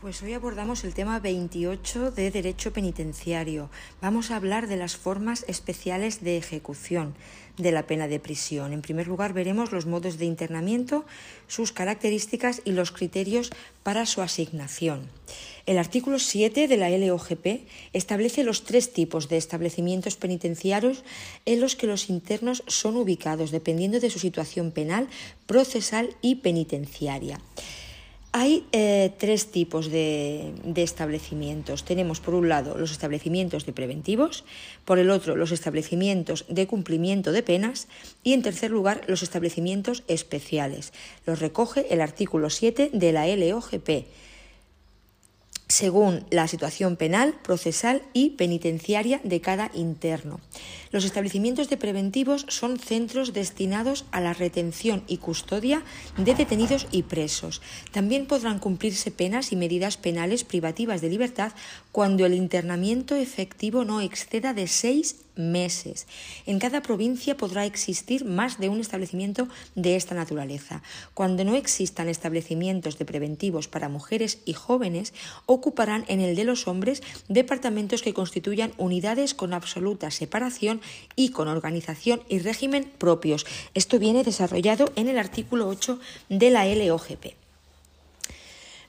Pues hoy abordamos el tema 28 de Derecho Penitenciario. Vamos a hablar de las formas especiales de ejecución de la pena de prisión. En primer lugar, veremos los modos de internamiento, sus características y los criterios para su asignación. El artículo 7 de la LOGP establece los tres tipos de establecimientos penitenciarios en los que los internos son ubicados, dependiendo de su situación penal, procesal y penitenciaria. Hay eh, tres tipos de, de, establecimientos. Tenemos por un lado los establecimientos de preventivos, por el otro los establecimientos de cumplimiento de penas y en tercer lugar los establecimientos especiales. Los recoge el artículo 7 de la LOGP según la situación penal, procesal y penitenciaria de cada interno. Los establecimientos de preventivos son centros destinados a la retención y custodia de detenidos y presos. También podrán cumplirse penas y medidas penales privativas de libertad cuando el internamiento efectivo no exceda de seis meses. En cada provincia podrá existir más de un establecimiento de esta naturaleza. Cuando no existan establecimientos de preventivos para mujeres y jóvenes, ocuparán en el de los hombres departamentos que constituyan unidades con absoluta separación y con organización y régimen propios. Esto viene desarrollado en el artículo 8 de la LOGP.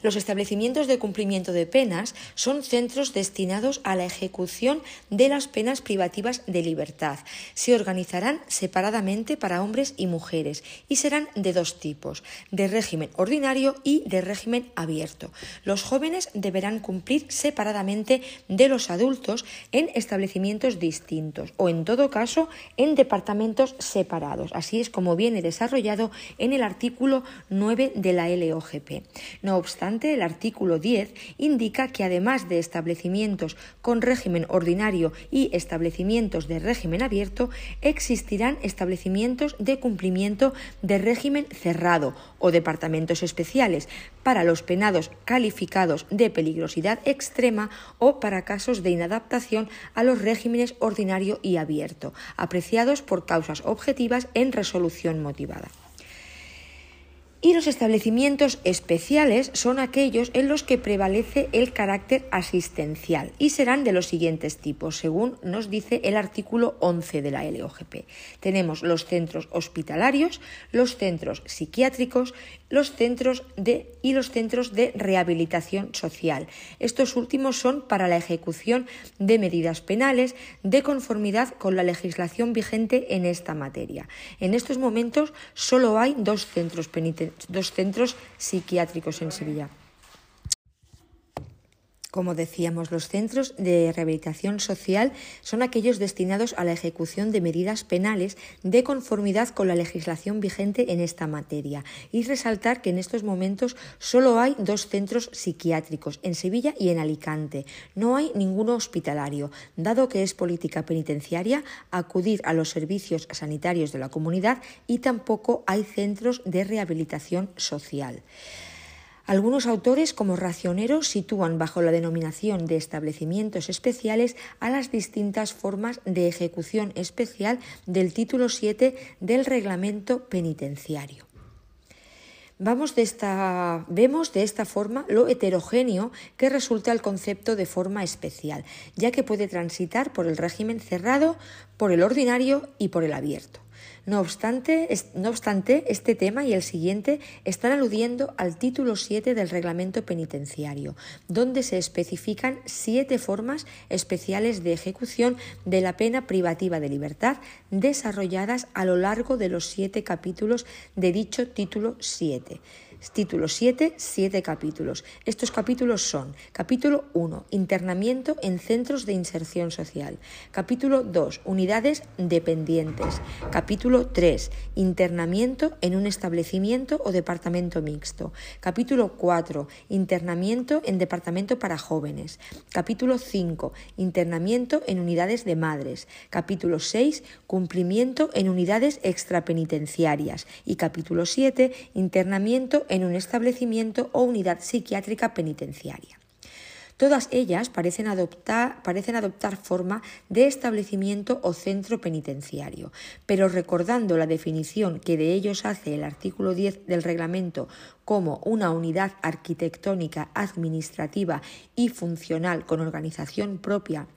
Los establecimientos de cumplimiento de penas son centros destinados a la ejecución de las penas privativas de libertad. Se organizarán separadamente para hombres y mujeres y serán de dos tipos, de régimen ordinario y de régimen abierto. Los jóvenes deberán cumplir separadamente de los adultos en establecimientos distintos o, en todo caso, en departamentos separados. Así es como viene desarrollado en el artículo 9 de la LOGP. No obstante, el artículo 10 indica que además de establecimientos con régimen ordinario y establecimientos de régimen abierto, existirán establecimientos de cumplimiento de régimen cerrado o departamentos especiales para los penados calificados de peligrosidad extrema o para casos de inadaptación a los regímenes ordinario y abierto, apreciados por causas objetivas en resolución motivada. Y los establecimientos especiales son aquellos en los que prevalece el carácter asistencial y serán de los siguientes tipos, según nos dice el artículo 11 de la LOGP. Tenemos los centros hospitalarios, los centros psiquiátricos, los centros de y los centros de rehabilitación social. Estos últimos son para la ejecución de medidas penales de conformidad con la legislación vigente en esta materia. En estos momentos solo hay dos centros penitenciarios dos centros psiquiátricos en Sevilla. Como decíamos, los centros de rehabilitación social son aquellos destinados a la ejecución de medidas penales de conformidad con la legislación vigente en esta materia. Y resaltar que en estos momentos solo hay dos centros psiquiátricos, en Sevilla y en Alicante. No hay ninguno hospitalario, dado que es política penitenciaria acudir a los servicios sanitarios de la comunidad y tampoco hay centros de rehabilitación social. Algunos autores, como racioneros, sitúan bajo la denominación de establecimientos especiales a las distintas formas de ejecución especial del título 7 del reglamento penitenciario. Vamos de esta, vemos de esta forma lo heterogéneo que resulta el concepto de forma especial, ya que puede transitar por el régimen cerrado, por el ordinario y por el abierto. No obstante, no obstante, este tema y el siguiente están aludiendo al título 7 del reglamento penitenciario, donde se especifican siete formas especiales de ejecución de la pena privativa de libertad desarrolladas a lo largo de los siete capítulos de dicho título 7. Título 7, 7 capítulos. Estos capítulos son capítulo 1, internamiento en centros de inserción social. Capítulo 2, unidades dependientes. Capítulo 3, internamiento en un establecimiento o departamento mixto. Capítulo 4, internamiento en departamento para jóvenes. Capítulo 5, internamiento en unidades de madres. Capítulo 6, cumplimiento en unidades extrapenitenciarias. Y capítulo 7, internamiento en un establecimiento o unidad psiquiátrica penitenciaria. Todas ellas parecen adoptar, parecen adoptar forma de establecimiento o centro penitenciario, pero recordando la definición que de ellos hace el artículo 10 del reglamento como una unidad arquitectónica, administrativa y funcional con organización propia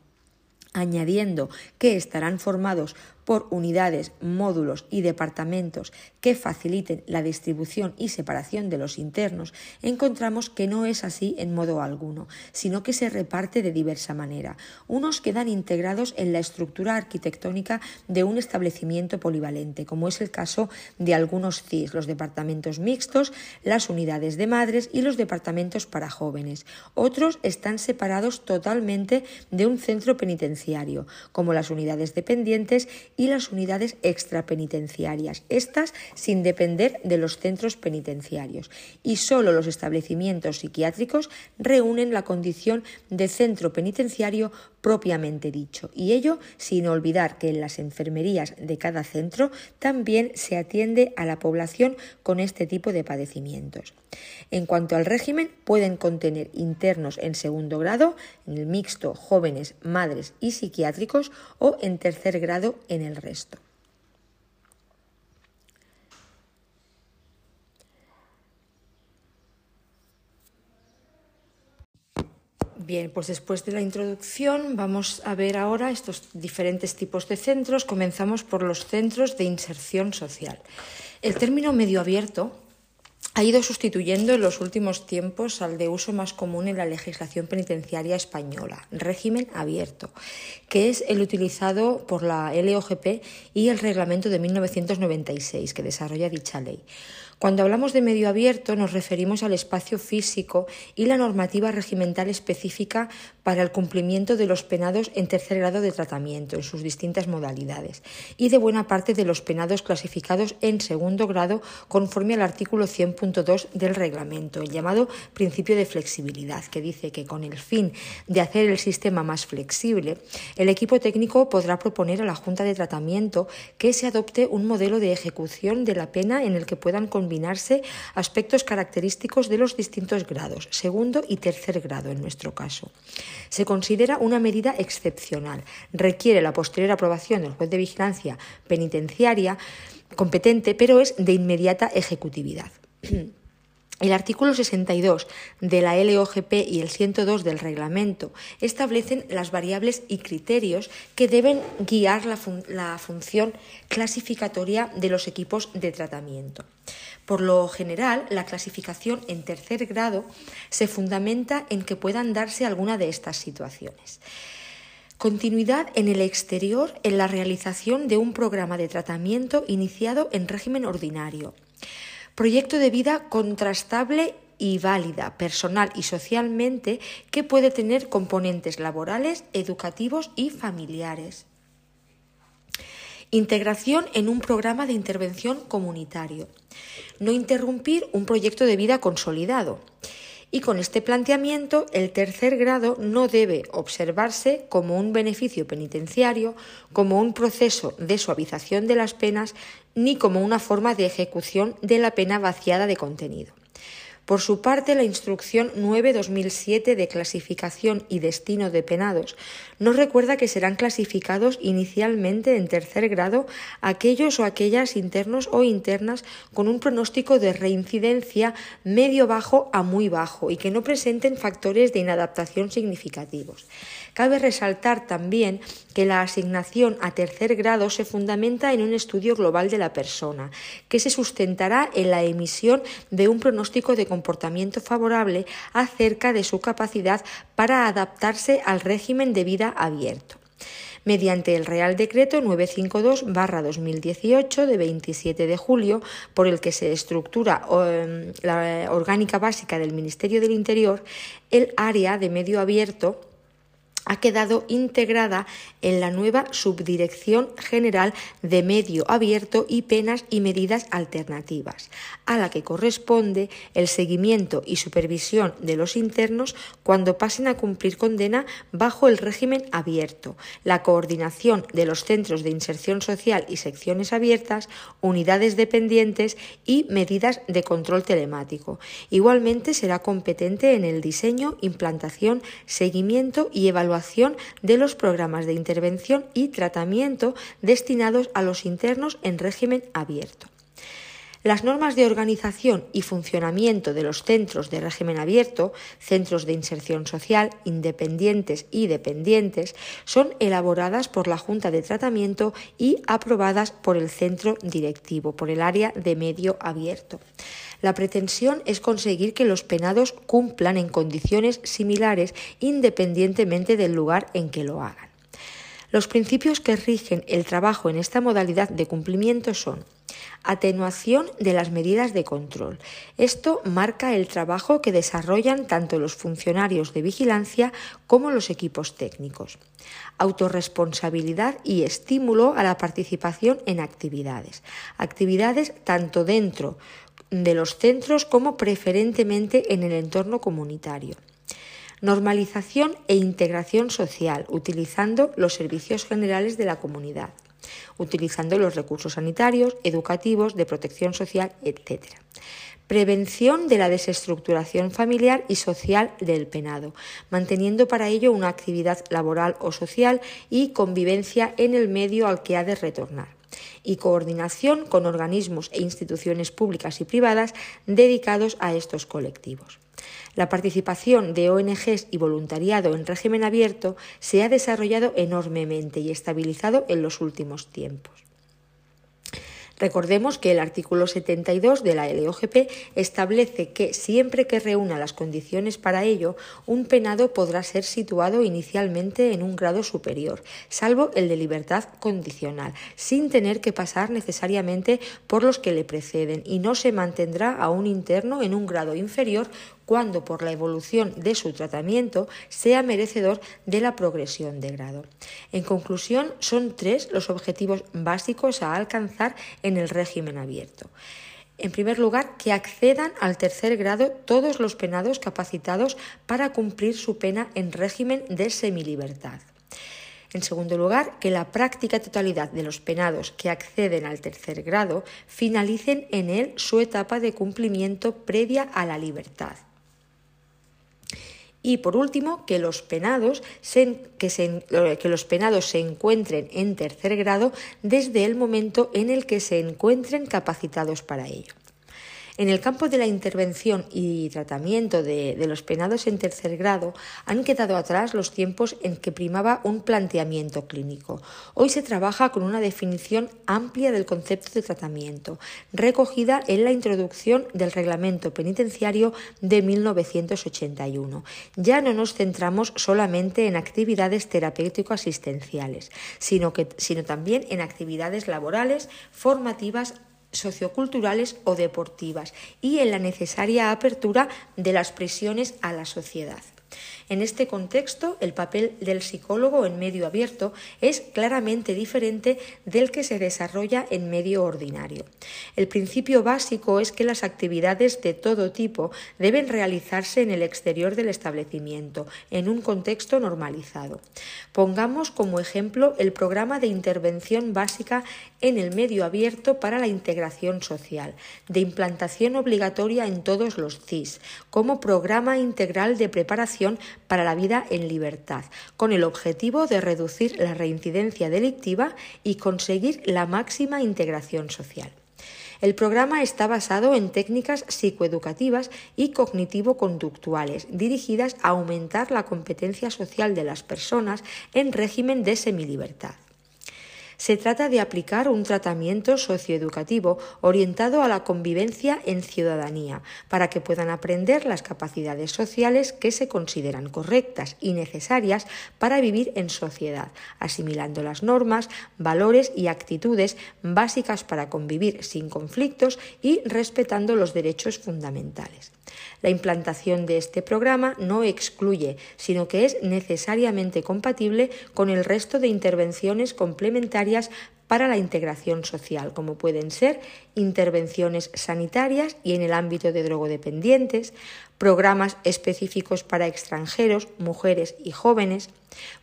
añadiendo que estarán formados por unidades, módulos y departamentos que faciliten la distribución y separación de los internos, encontramos que no es así en modo alguno, sino que se reparte de diversa manera. Unos quedan integrados en la estructura arquitectónica de un establecimiento polivalente, como es el caso de algunos CIS, los departamentos mixtos, las unidades de madres y los departamentos para jóvenes. Otros están separados totalmente de un centro penitenciario, como las unidades dependientes y las unidades extrapenitenciarias, estas sin depender de los centros penitenciarios. Y solo los establecimientos psiquiátricos reúnen la condición de centro penitenciario propiamente dicho, y ello sin olvidar que en las enfermerías de cada centro también se atiende a la población con este tipo de padecimientos. En cuanto al régimen, pueden contener internos en segundo grado, en el mixto, jóvenes, madres y psiquiátricos, o en tercer grado en el resto. Bien, pues después de la introducción vamos a ver ahora estos diferentes tipos de centros. Comenzamos por los centros de inserción social. El término medio abierto ha ido sustituyendo en los últimos tiempos al de uso más común en la legislación penitenciaria española, régimen abierto, que es el utilizado por la LOGP y el reglamento de 1996 que desarrolla dicha ley. Cuando hablamos de medio abierto nos referimos al espacio físico y la normativa regimental específica para el cumplimiento de los penados en tercer grado de tratamiento en sus distintas modalidades y de buena parte de los penados clasificados en segundo grado conforme al artículo 100.2 del reglamento, el llamado principio de flexibilidad, que dice que con el fin de hacer el sistema más flexible, el equipo técnico podrá proponer a la Junta de Tratamiento que se adopte un modelo de ejecución de la pena en el que puedan combinarse aspectos característicos de los distintos grados, segundo y tercer grado en nuestro caso. Se considera una medida excepcional. Requiere la posterior aprobación del juez de vigilancia penitenciaria competente, pero es de inmediata ejecutividad. El artículo 62 de la LOGP y el 102 del reglamento establecen las variables y criterios que deben guiar la, la, función clasificatoria de los equipos de tratamiento. Por lo general, la clasificación en tercer grado se fundamenta en que puedan darse alguna de estas situaciones. Continuidad en el exterior en la realización de un programa de tratamiento iniciado en régimen ordinario. Proyecto de vida contrastable y válida, personal y socialmente, que puede tener componentes laborales, educativos y familiares. Integración en un programa de intervención comunitario. No interrumpir un proyecto de vida consolidado. Y con este planteamiento, el tercer grado no debe observarse como un beneficio penitenciario, como un proceso de suavización de las penas, ni como una forma de ejecución de la pena vaciada de contenido. Por su parte, la Instrucción 9-2007 de clasificación y destino de penados nos recuerda que serán clasificados inicialmente en tercer grado aquellos o aquellas internos o internas con un pronóstico de reincidencia medio bajo a muy bajo y que no presenten factores de inadaptación significativos. Cabe resaltar también que la asignación a tercer grado se fundamenta en un estudio global de la persona, que se sustentará en la emisión de un pronóstico de comportamiento favorable acerca de su capacidad para adaptarse al régimen de vida abierto. Mediante el Real Decreto 952-2018 de 27 de julio, por el que se estructura em, la orgánica básica del Ministerio del Interior, el área de medio abierto ha quedado integrada en la nueva Subdirección General de Medio Abierto y Penas y Medidas Alternativas, a la que corresponde el seguimiento y supervisión de los internos cuando pasen a cumplir condena bajo el régimen abierto, la coordinación de los centros de inserción social y secciones abiertas, unidades dependientes y medidas de control telemático. Igualmente será competente en el diseño, implantación, seguimiento y evaluación de los programas de intervención y tratamiento destinados a los internos en régimen abierto. Las normas de organización y funcionamiento de los centros de régimen abierto, centros de inserción social, independientes y dependientes, son elaboradas por la Junta de Tratamiento y aprobadas por el centro directivo, por el área de medio abierto. La pretensión es conseguir que los penados cumplan en condiciones similares independientemente del lugar en que lo hagan. Los principios que rigen el trabajo en esta modalidad de cumplimiento son Atenuación de las medidas de control. Esto marca el trabajo que desarrollan tanto los funcionarios de vigilancia como los equipos técnicos. Autorresponsabilidad y estímulo a la participación en actividades. Actividades tanto dentro de los centros como preferentemente en el entorno comunitario. Normalización e integración social, utilizando los servicios generales de la comunidad, utilizando los recursos sanitarios, educativos, de protección social, etc. Prevención de la desestructuración familiar y social del penado, manteniendo para ello una actividad laboral o social y convivencia en el medio al que ha de retornar y coordinación con organismos e instituciones públicas y privadas dedicados a estos colectivos. La participación de ONGs y voluntariado en régimen abierto se ha desarrollado enormemente y estabilizado en los últimos tiempos. Recordemos que el artículo 72 de la LOGP establece que siempre que reúna las condiciones para ello, un penado podrá ser situado inicialmente en un grado superior, salvo el de libertad condicional, sin tener que pasar necesariamente por los que le preceden y no se mantendrá a un interno en un grado inferior cuando por la evolución de su tratamiento sea merecedor de la progresión de grado. En conclusión, son tres los objetivos básicos a alcanzar en el régimen abierto. En primer lugar, que accedan al tercer grado todos los penados capacitados para cumplir su pena en régimen de semilibertad. En segundo lugar, que la práctica totalidad de los penados que acceden al tercer grado finalicen en él su etapa de cumplimiento previa a la libertad. Y por último, que los penados se, que, los penados se encuentren en tercer grado desde el momento en el que se encuentren capacitados para ello. En el campo de la intervención y tratamiento de, los penados en tercer grado han quedado atrás los tiempos en que primaba un planteamiento clínico. Hoy se trabaja con una definición amplia del concepto de tratamiento, recogida en la introducción del reglamento penitenciario de 1981. Ya no nos centramos solamente en actividades terapéutico-asistenciales, sino, sino también en actividades laborales, formativas, socioculturales o deportivas y en la necesaria apertura de las prisiones a la sociedad. En este contexto, el papel del psicólogo en medio abierto es claramente diferente del que se desarrolla en medio ordinario. El principio básico es que las actividades de todo tipo deben realizarse en el exterior del establecimiento, en un contexto normalizado. Pongamos como ejemplo el programa de intervención básica en el medio abierto para la integración social, de implantación obligatoria en todos los CIS, como programa integral de preparación para la vida en libertad, con el objetivo de reducir la reincidencia delictiva y conseguir la máxima integración social. El programa está basado en técnicas psicoeducativas y cognitivo-conductuales dirigidas a aumentar la competencia social de las personas en régimen de semilibertad. Se trata de aplicar un tratamiento socioeducativo orientado a la convivencia en ciudadanía, para que puedan aprender las capacidades sociales que se consideran correctas y necesarias para vivir en sociedad, asimilando las normas, valores y actitudes básicas para convivir sin conflictos y respetando los derechos fundamentales. La implantación de este programa no excluye, sino que es necesariamente compatible con el resto de intervenciones complementarias para la integración social, como pueden ser intervenciones sanitarias y en el ámbito de drogodependientes, programas específicos para extranjeros, mujeres y jóvenes,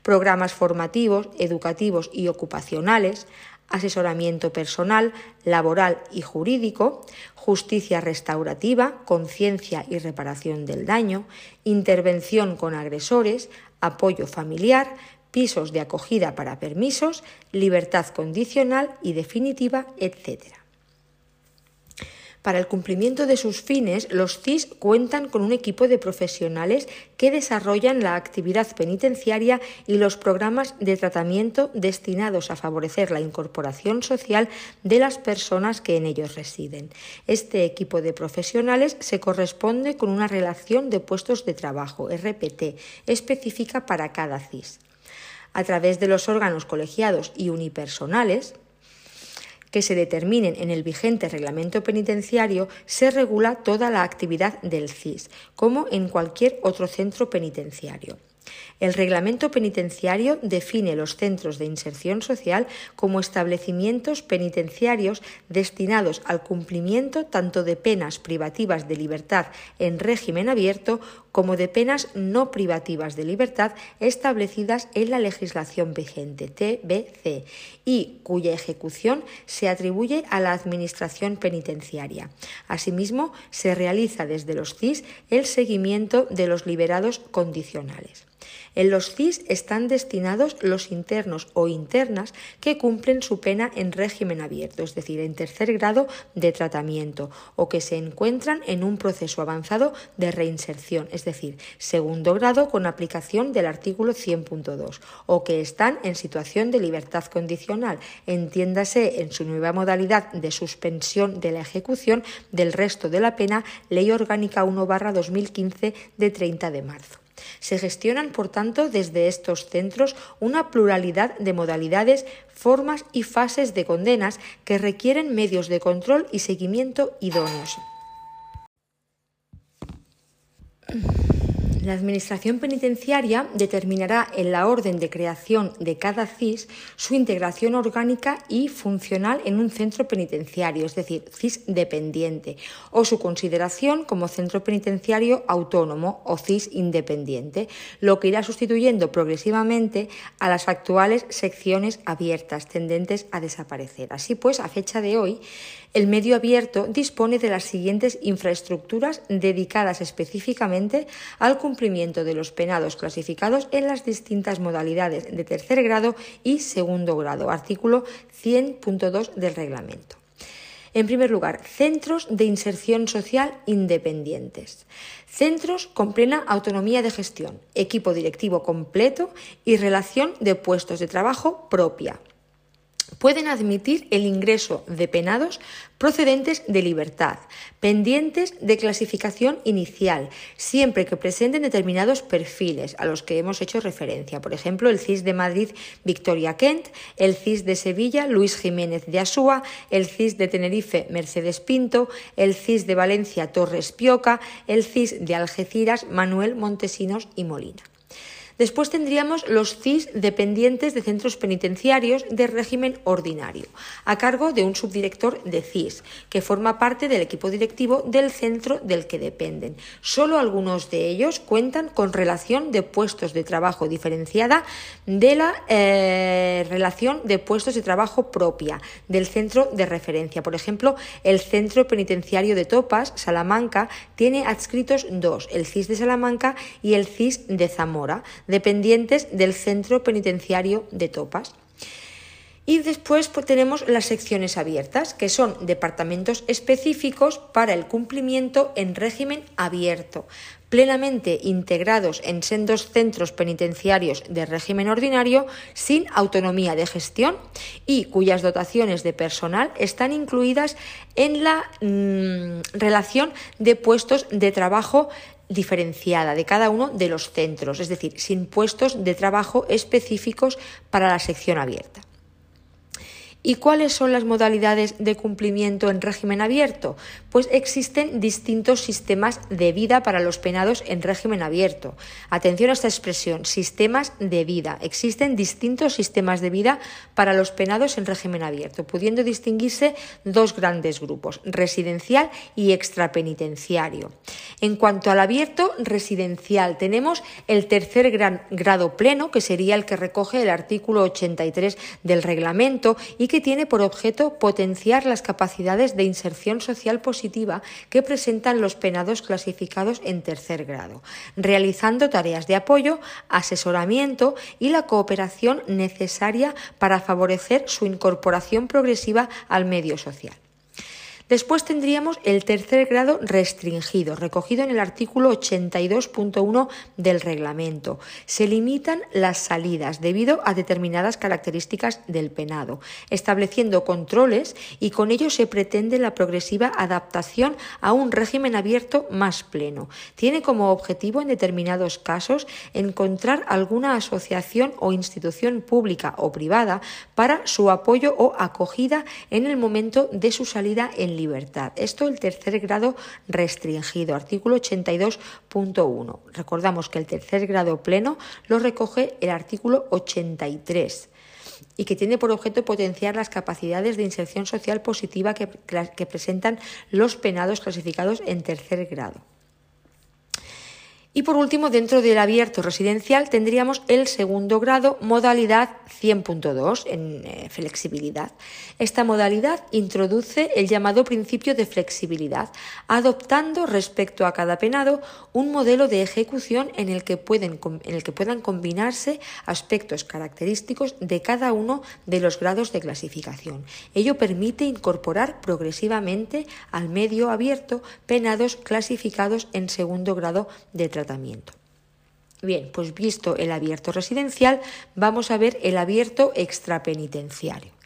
programas formativos, educativos y ocupacionales, asesoramiento personal, laboral y jurídico, justicia restaurativa, conciencia y reparación del daño, intervención con agresores, apoyo familiar, pisos de acogida para permisos, libertad condicional y definitiva, etc. Para el cumplimiento de sus fines, los CIS cuentan con un equipo de profesionales que desarrollan la actividad penitenciaria y los programas de tratamiento destinados a favorecer la incorporación social de las personas que en ellos residen. Este equipo de profesionales se corresponde con una relación de puestos de trabajo, RPT, específica para cada CIS. A través de los órganos colegiados y unipersonales, que se determinen en el vigente reglamento penitenciario, se regula toda la actividad del CIS, como en cualquier otro centro penitenciario. El reglamento penitenciario define los centros de inserción social como establecimientos penitenciarios destinados al cumplimiento tanto de penas privativas de libertad en régimen abierto como de penas no privativas de libertad establecidas en la legislación vigente TBC y cuya ejecución se atribuye a la Administración penitenciaria. Asimismo, se realiza desde los CIS el seguimiento de los liberados condicionales. En los CIS están destinados los internos o internas que cumplen su pena en régimen abierto, es decir, en tercer grado de tratamiento, o que se encuentran en un proceso avanzado de reinserción, es decir, segundo grado con aplicación del artículo 100.2, o que están en situación de libertad condicional, entiéndase en su nueva modalidad de suspensión de la ejecución del resto de la pena, Ley Orgánica 1-2015 de 30 de marzo. Se gestionan, por tanto, desde estos centros una pluralidad de modalidades, formas y fases de condenas que requieren medios de control y seguimiento idóneos. La Administración Penitenciaria determinará en la orden de creación de cada CIS su integración orgánica y funcional en un centro penitenciario, es decir, CIS dependiente, o su consideración como centro penitenciario autónomo o CIS independiente, lo que irá sustituyendo progresivamente a las actuales secciones abiertas tendentes a desaparecer. Así pues, a fecha de hoy, el medio abierto dispone de las siguientes infraestructuras dedicadas específicamente al cumplimiento de los penados clasificados en las distintas modalidades de tercer grado y segundo grado, artículo 100.2 del reglamento. En primer lugar, centros de inserción social independientes. Centros con plena autonomía de gestión, equipo directivo completo y relación de puestos de trabajo propia, pueden admitir el ingreso de penados procedentes de libertad, pendientes de clasificación inicial, siempre que presenten determinados perfiles a los que hemos hecho referencia. Por ejemplo, el CIS de Madrid Victoria Kent, el CIS de Sevilla Luis Jiménez de Asúa, el CIS de Tenerife Mercedes Pinto, el CIS de Valencia Torres Pioca, el CIS de Algeciras Manuel Montesinos y Molina. Después tendríamos los CIS dependientes de centros penitenciarios de régimen ordinario, a cargo de un subdirector de CIS, que forma parte del equipo directivo del centro del que dependen. Solo algunos de ellos cuentan con relación de puestos de trabajo diferenciada de la eh, relación de puestos de trabajo propia del centro de referencia. Por ejemplo, el centro penitenciario de Topas, Salamanca, tiene adscritos dos, el CIS de Salamanca y el CIS de Zamora dependientes del centro penitenciario de Topas. Y después pues, tenemos las secciones abiertas, que son departamentos específicos para el cumplimiento en régimen abierto, plenamente integrados en sendos centros penitenciarios de régimen ordinario sin autonomía de gestión y cuyas dotaciones de personal están incluidas en la mm, relación de puestos de trabajo diferenciada de cada uno de los centros, es decir, sin puestos de trabajo específicos para la sección abierta. ¿Y cuáles son las modalidades de cumplimiento en régimen abierto? Pues existen distintos sistemas de vida para los penados en régimen abierto. Atención a esta expresión, sistemas de vida. Existen distintos sistemas de vida para los penados en régimen abierto, pudiendo distinguirse dos grandes grupos, residencial y extrapenitenciario. En cuanto al abierto residencial, tenemos el tercer grado pleno, que sería el que recoge el artículo 83 del reglamento y que tiene por objeto potenciar las capacidades de inserción social positiva que presentan los penados clasificados en tercer grado, realizando tareas de apoyo, asesoramiento y la cooperación necesaria para favorecer su incorporación progresiva al medio social. Después tendríamos el tercer grado restringido, recogido en el artículo 82.1 del reglamento. Se limitan las salidas debido a determinadas características del penado, estableciendo controles y con ello se pretende la progresiva adaptación a un régimen abierto más pleno. Tiene como objetivo en determinados casos encontrar alguna asociación o institución pública o privada para su apoyo o acogida en el momento de su salida en libertad. Esto el tercer grado restringido, artículo 82.1. Recordamos que el tercer grado pleno lo recoge el artículo 83 y que tiene por objeto potenciar las capacidades de inserción social positiva que, que presentan los penados clasificados en tercer grado. Y por último, dentro del abierto residencial tendríamos el segundo grado, modalidad 100.2 en eh, flexibilidad. Esta modalidad introduce el llamado principio de flexibilidad, adoptando respecto a cada penado un modelo de ejecución en el que, pueden, en el que puedan combinarse aspectos característicos de cada uno de los grados de clasificación. Ello permite incorporar progresivamente al medio abierto penados clasificados en segundo grado de Bien, pues visto el abierto residencial, vamos a ver el abierto extrapenitenciario.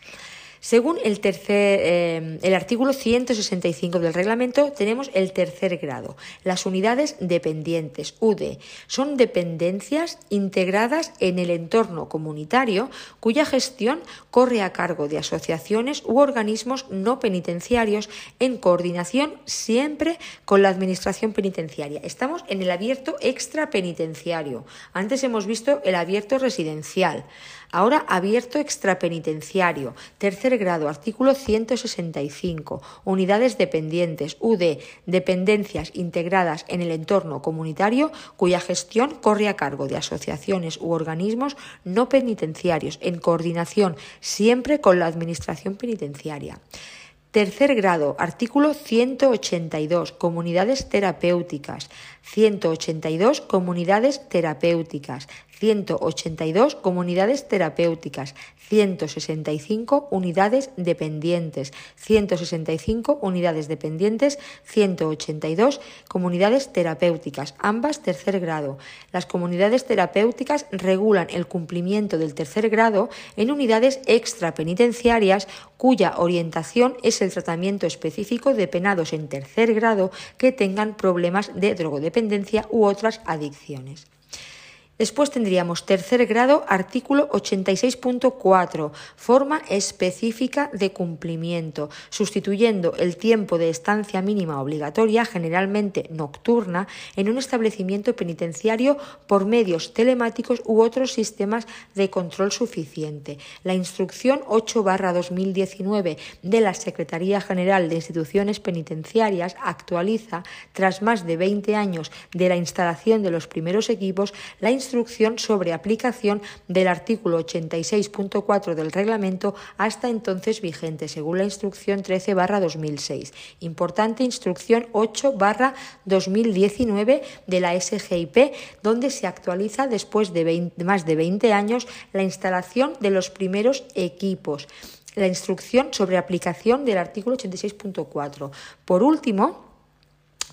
Según el, tercer, eh, el artículo 165 del reglamento, tenemos el tercer grado. Las unidades dependientes, UDE, son dependencias integradas en el entorno comunitario cuya gestión corre a cargo de asociaciones u organismos no penitenciarios en coordinación siempre con la Administración penitenciaria. Estamos en el abierto extrapenitenciario. Antes hemos visto el abierto residencial. Ahora abierto extrapenitenciario, tercer grado, artículo 165, unidades dependientes, UD, dependencias integradas en el entorno comunitario cuya gestión corre a cargo de asociaciones u organismos no penitenciarios en coordinación siempre con la Administración penitenciaria. Tercer grado, artículo 182, comunidades terapéuticas. 182, comunidades terapéuticas. 182 comunidades terapéuticas, 165 unidades dependientes, 165 unidades dependientes, 182 comunidades terapéuticas, ambas tercer grado. Las comunidades terapéuticas regulan el cumplimiento del tercer grado en unidades extrapenitenciarias cuya orientación es el tratamiento específico de penados en tercer grado que tengan problemas de drogodependencia u otras adicciones. Después tendríamos tercer grado, artículo 86.4, forma específica de cumplimiento, sustituyendo el tiempo de estancia mínima obligatoria, generalmente nocturna, en un establecimiento penitenciario por medios telemáticos u otros sistemas de control suficiente. La instrucción 8-2019 de la Secretaría General de Instituciones Penitenciarias actualiza, tras más de 20 años de la instalación de los primeros equipos, la instrucción sobre aplicación del artículo 86.4 del reglamento hasta entonces vigente, según la instrucción 13 2006. Importante instrucción 8 2019 de la SGIP, donde se actualiza después de más de 20 años la instalación de los primeros equipos la instrucción sobre aplicación del artículo 86.4. Por último,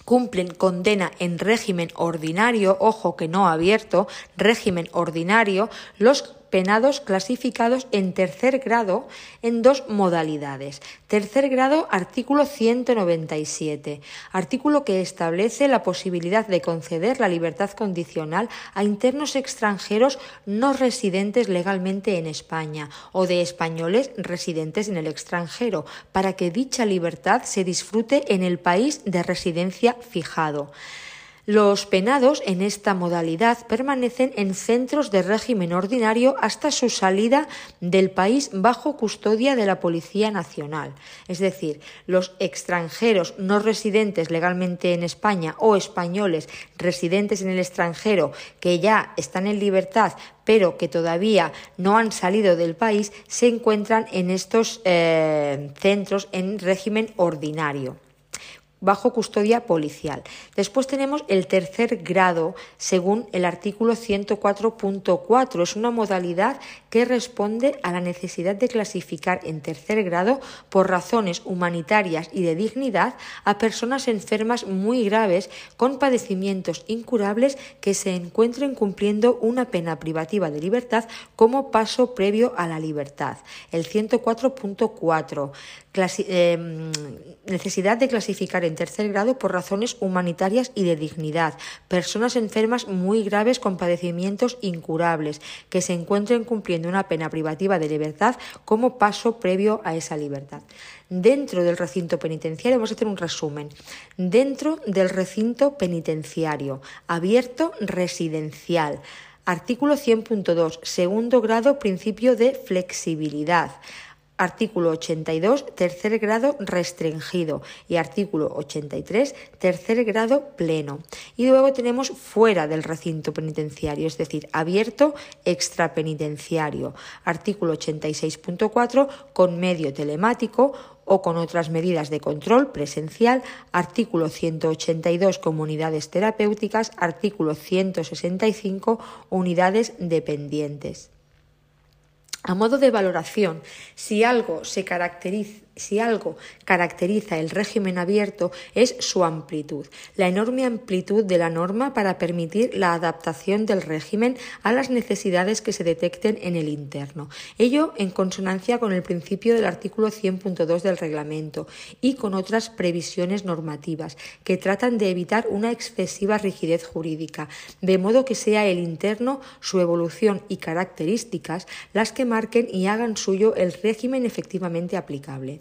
cumplen condena en régimen ordinario, ojo que no abierto, régimen ordinario, los penados clasificados en tercer grado en dos modalidades. Tercer grado, artículo 197, artículo que establece la posibilidad de conceder la libertad condicional a internos extranjeros no residentes legalmente en España o de españoles residentes en el extranjero, para que dicha libertad se disfrute en el país de residencia fijado. Los penados en esta modalidad permanecen en centros de régimen ordinario hasta su salida del país bajo custodia de la Policía Nacional. Es decir, los extranjeros no residentes legalmente en España o españoles residentes en el extranjero que ya están en libertad pero que todavía no han salido del país se encuentran en estos eh, centros en régimen ordinario bajo custodia policial. Después tenemos el tercer grado, según el artículo 104.4. Es una modalidad que responde a la necesidad de clasificar en tercer grado por razones humanitarias y de dignidad a personas enfermas muy graves con padecimientos incurables que se encuentren cumpliendo una pena privativa de libertad como paso previo a la libertad. El 104.4 Em, necesidad de clasificar en tercer grado por razones humanitarias y de dignidad, personas enfermas muy graves con padecimientos incurables, que se encuentren cumpliendo una pena privativa de libertad como paso previo a esa libertad. Dentro del recinto penitenciario, vamos a hacer un resumen, dentro del recinto penitenciario, abierto residencial, artículo 100.2, segundo grado, principio de flexibilidad artículo 82, tercer grado restringido y artículo 83, tercer grado pleno. Y luego tenemos fuera del recinto penitenciario, es decir, abierto extrapenitenciario, artículo 86.4 con medio telemático o con otras medidas de control presencial, artículo 182 comunidades terapéuticas, artículo 165 unidades dependientes. A modo de valoración, si algo se caracteriza si algo caracteriza el régimen abierto es su amplitud, la enorme amplitud de la norma para permitir la adaptación del régimen a las necesidades que se detecten en el interno. Ello en consonancia con el principio del artículo 100.2 del reglamento y con otras previsiones normativas que tratan de evitar una excesiva rigidez jurídica, de modo que sea el interno, su evolución y características las que marquen y hagan suyo el régimen efectivamente aplicable.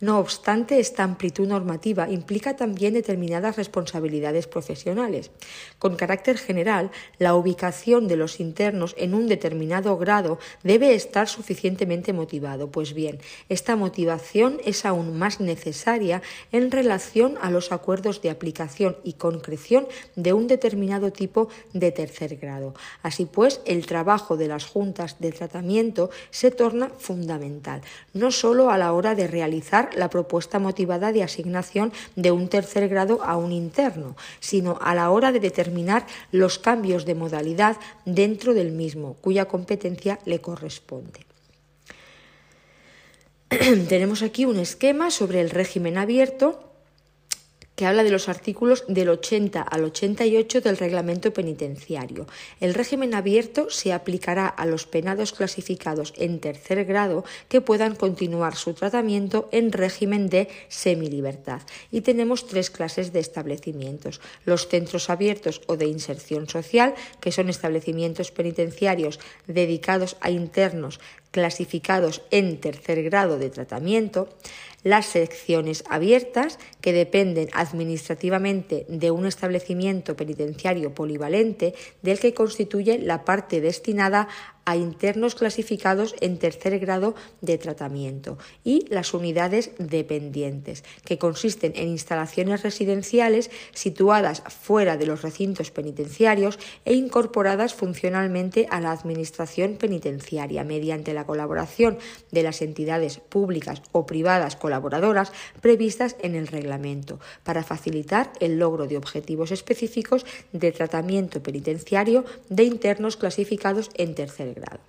No obstante, esta amplitud normativa implica también determinadas responsabilidades profesionales. Con carácter general, la ubicación de los internos en un determinado grado debe estar suficientemente motivado. Pues bien, esta motivación es aún más necesaria en relación a los acuerdos de aplicación y concreción de un determinado tipo de tercer grado. Así pues, el trabajo de las juntas de tratamiento se torna fundamental, no solo a la hora de realizar la propuesta motivada de asignación de un tercer grado a un interno, sino a la hora de determinar los cambios de modalidad dentro del mismo, cuya competencia le corresponde. Tenemos aquí un esquema sobre el régimen abierto que habla de los artículos del 80 al 88 del reglamento penitenciario. El régimen abierto se aplicará a los penados clasificados en tercer grado que puedan continuar su tratamiento en régimen de semilibertad. Y tenemos tres clases de establecimientos. Los centros abiertos o de inserción social, que son establecimientos penitenciarios dedicados a internos clasificados en tercer grado de tratamiento, las secciones abiertas, que dependen administrativamente de un establecimiento penitenciario polivalente del que constituye la parte destinada a internos clasificados en tercer grado de tratamiento y las unidades dependientes, que consisten en instalaciones residenciales situadas fuera de los recintos penitenciarios e incorporadas funcionalmente a la Administración penitenciaria mediante la colaboración de las entidades públicas o privadas colaboradoras previstas en el reglamento, para facilitar el logro de objetivos específicos de tratamiento penitenciario de internos clasificados en tercer grado. Grado.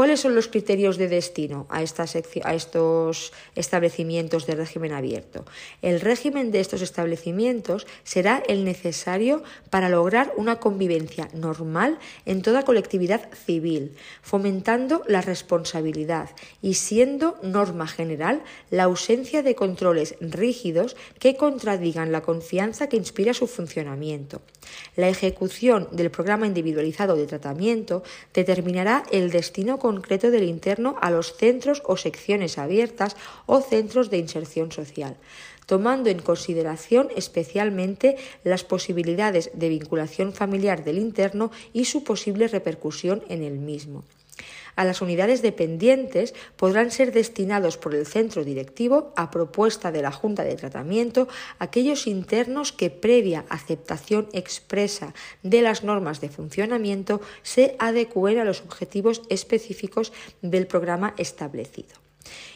¿Cuáles son los criterios de destino a, a, estos establecimientos de régimen abierto? El régimen de estos establecimientos será el necesario para lograr una convivencia normal en toda colectividad civil, fomentando la responsabilidad y siendo norma general la ausencia de controles rígidos que contradigan la confianza que inspira su funcionamiento. La ejecución del programa individualizado de tratamiento determinará el destino concreto del interno a los centros o secciones abiertas o centros de inserción social tomando en consideración especialmente las posibilidades de vinculación familiar del interno y su posible repercusión en el mismo. A las unidades dependientes podrán ser destinados por el centro directivo, a propuesta de la Junta de Tratamiento, aquellos internos que, previa aceptación expresa de las normas de funcionamiento, se adecúen a los objetivos específicos del programa establecido.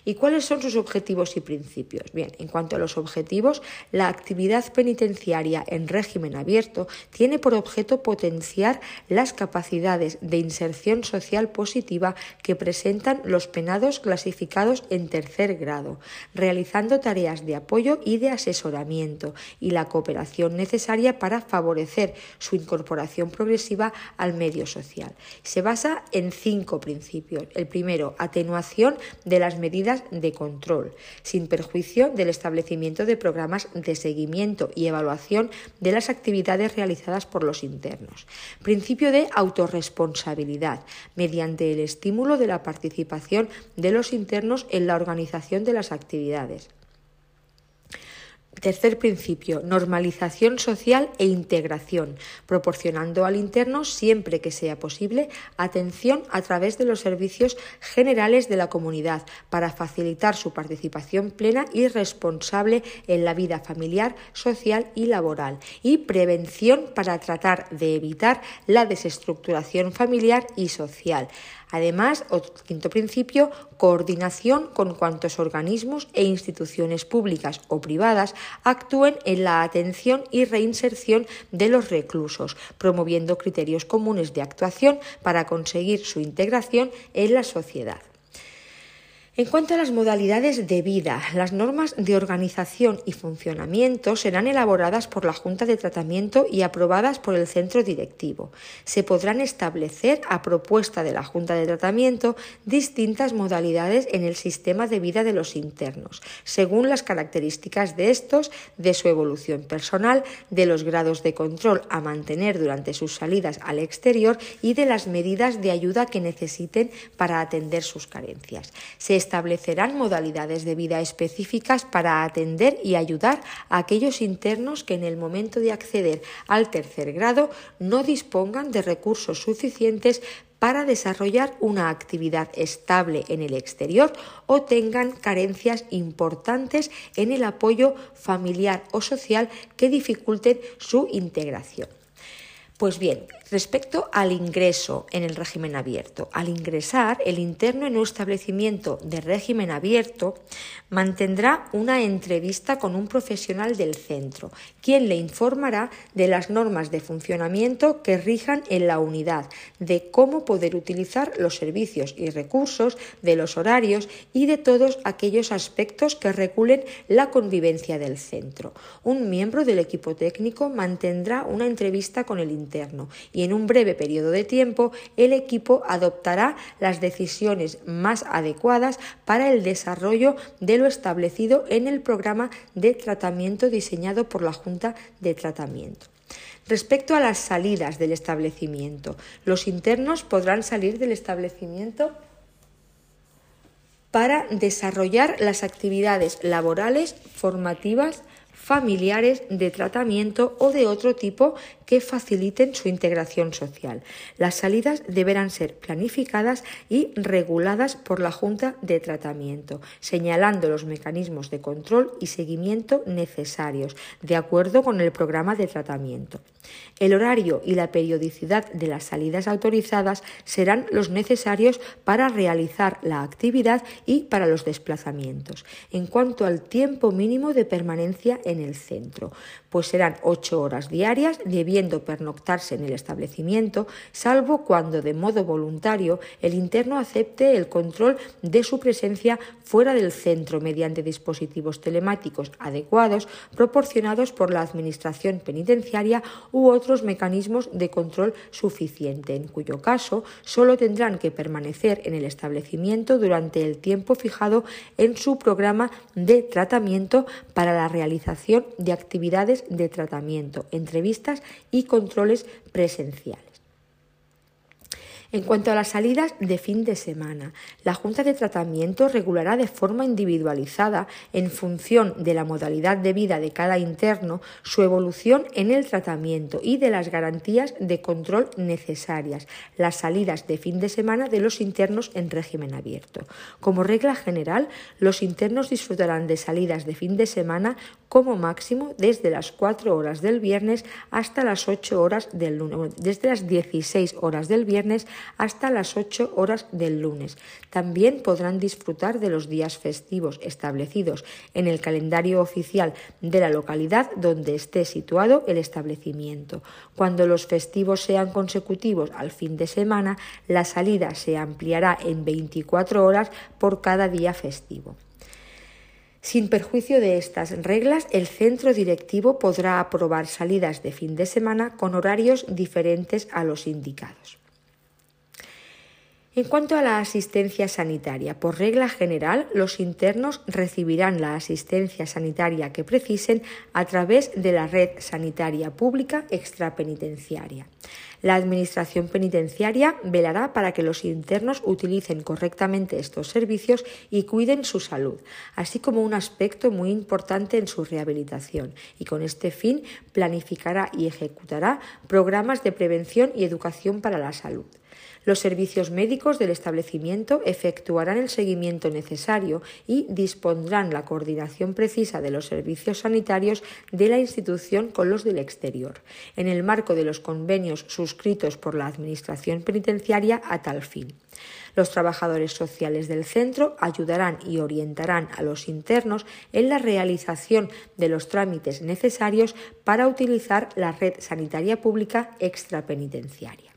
¿Y cuáles son sus objetivos y principios? Bien, en cuanto a los objetivos, la actividad penitenciaria en régimen abierto tiene por objeto potenciar las capacidades de inserción social positiva que presentan los penados clasificados en tercer grado, realizando tareas de apoyo y de asesoramiento y la cooperación necesaria para favorecer su incorporación progresiva al medio social. Se basa en cinco principios. El primero, atenuación de las medidas de control, sin perjuicio del establecimiento de programas de seguimiento y evaluación de las actividades realizadas por los internos. Principio de autorresponsabilidad, mediante el estímulo de la participación de los internos en la organización de las actividades. Tercer principio, normalización social e integración, proporcionando al interno, siempre que sea posible, atención a través de los servicios generales de la comunidad para facilitar su participación plena y responsable en la vida familiar, social y laboral. Y prevención para tratar de evitar la desestructuración familiar y social Además, otro quinto principio, coordinación con cuantos organismos e instituciones públicas o privadas actúen en la atención y reinserción de los reclusos, promoviendo criterios comunes de actuación para conseguir su integración en la sociedad. En cuanto a las modalidades de vida, las normas de organización y funcionamiento serán elaboradas por la Junta de Tratamiento y aprobadas por el centro directivo. Se podrán establecer, a propuesta de la Junta de Tratamiento, distintas modalidades en el sistema de vida de los internos, según las características de estos, de su evolución personal, de los grados de control a mantener durante sus salidas al exterior y de las medidas de ayuda que necesiten para atender sus carencias establecerán modalidades de vida específicas para atender y ayudar a aquellos internos que en el momento de acceder al tercer grado no dispongan de recursos suficientes para desarrollar una actividad estable en el exterior o tengan carencias importantes en el apoyo familiar o social que dificulten su integración. Pues bien, respecto al ingreso en el régimen abierto, al ingresar, el interno en un establecimiento de régimen abierto mantendrá una entrevista con un profesional del centro, quien le informará de las normas de funcionamiento que rijan en la unidad, de cómo poder utilizar los servicios y recursos, de los horarios y de todos aquellos aspectos que regulen la convivencia del centro. Un miembro del equipo técnico mantendrá una entrevista con el interno y en un breve periodo de tiempo el equipo adoptará las decisiones más adecuadas para el desarrollo de lo establecido en el programa de tratamiento diseñado por la Junta de Tratamiento. Respecto a las salidas del establecimiento, los internos podrán salir del establecimiento para desarrollar las actividades laborales, formativas, familiares, de tratamiento o de otro tipo que faciliten su integración social. Las salidas deberán ser planificadas y reguladas por la Junta de Tratamiento, señalando los mecanismos de control y seguimiento necesarios, de acuerdo con el programa de tratamiento. El horario y la periodicidad de las salidas autorizadas serán los necesarios para realizar la actividad y para los desplazamientos. En cuanto al tiempo mínimo de permanencia en el centro, pues serán ocho horas diarias, debiendo pernoctarse en el establecimiento, salvo cuando de modo voluntario el interno acepte el control de su presencia fuera del centro mediante dispositivos telemáticos adecuados proporcionados por la Administración penitenciaria u otros mecanismos de control suficiente, en cuyo caso solo tendrán que permanecer en el establecimiento durante el tiempo fijado en su programa de tratamiento para la realización de actividades de tratamiento, entrevistas y controles presenciales. En cuanto a las salidas de fin de semana, la Junta de Tratamiento regulará de forma individualizada, en función de la modalidad de vida de cada interno, su evolución en el tratamiento y de las garantías de control necesarias, las salidas de fin de semana de los internos en régimen abierto. Como regla general, los internos disfrutarán de salidas de fin de semana como máximo desde las 4 horas del viernes hasta las 8 horas del lunes, desde las 16 horas del viernes hasta las 8 horas del lunes. También podrán disfrutar de los días festivos establecidos en el calendario oficial de la localidad donde esté situado el establecimiento. Cuando los festivos sean consecutivos al fin de semana, la salida se ampliará en 24 horas por cada día festivo. Sin perjuicio de estas reglas, el centro directivo podrá aprobar salidas de fin de semana con horarios diferentes a los indicados. En cuanto a la asistencia sanitaria, por regla general, los internos recibirán la asistencia sanitaria que precisen a través de la red sanitaria pública extrapenitenciaria. La Administración penitenciaria velará para que los internos utilicen correctamente estos servicios y cuiden su salud, así como un aspecto muy importante en su rehabilitación, y con este fin planificará y ejecutará programas de prevención y educación para la salud. Los servicios médicos del establecimiento efectuarán el seguimiento necesario y dispondrán la coordinación precisa de los servicios sanitarios de la institución con los del exterior, en el marco de los convenios suscritos por la Administración penitenciaria a tal fin. Los trabajadores sociales del centro ayudarán y orientarán a los internos en la realización de los trámites necesarios para utilizar la red sanitaria pública extrapenitenciaria.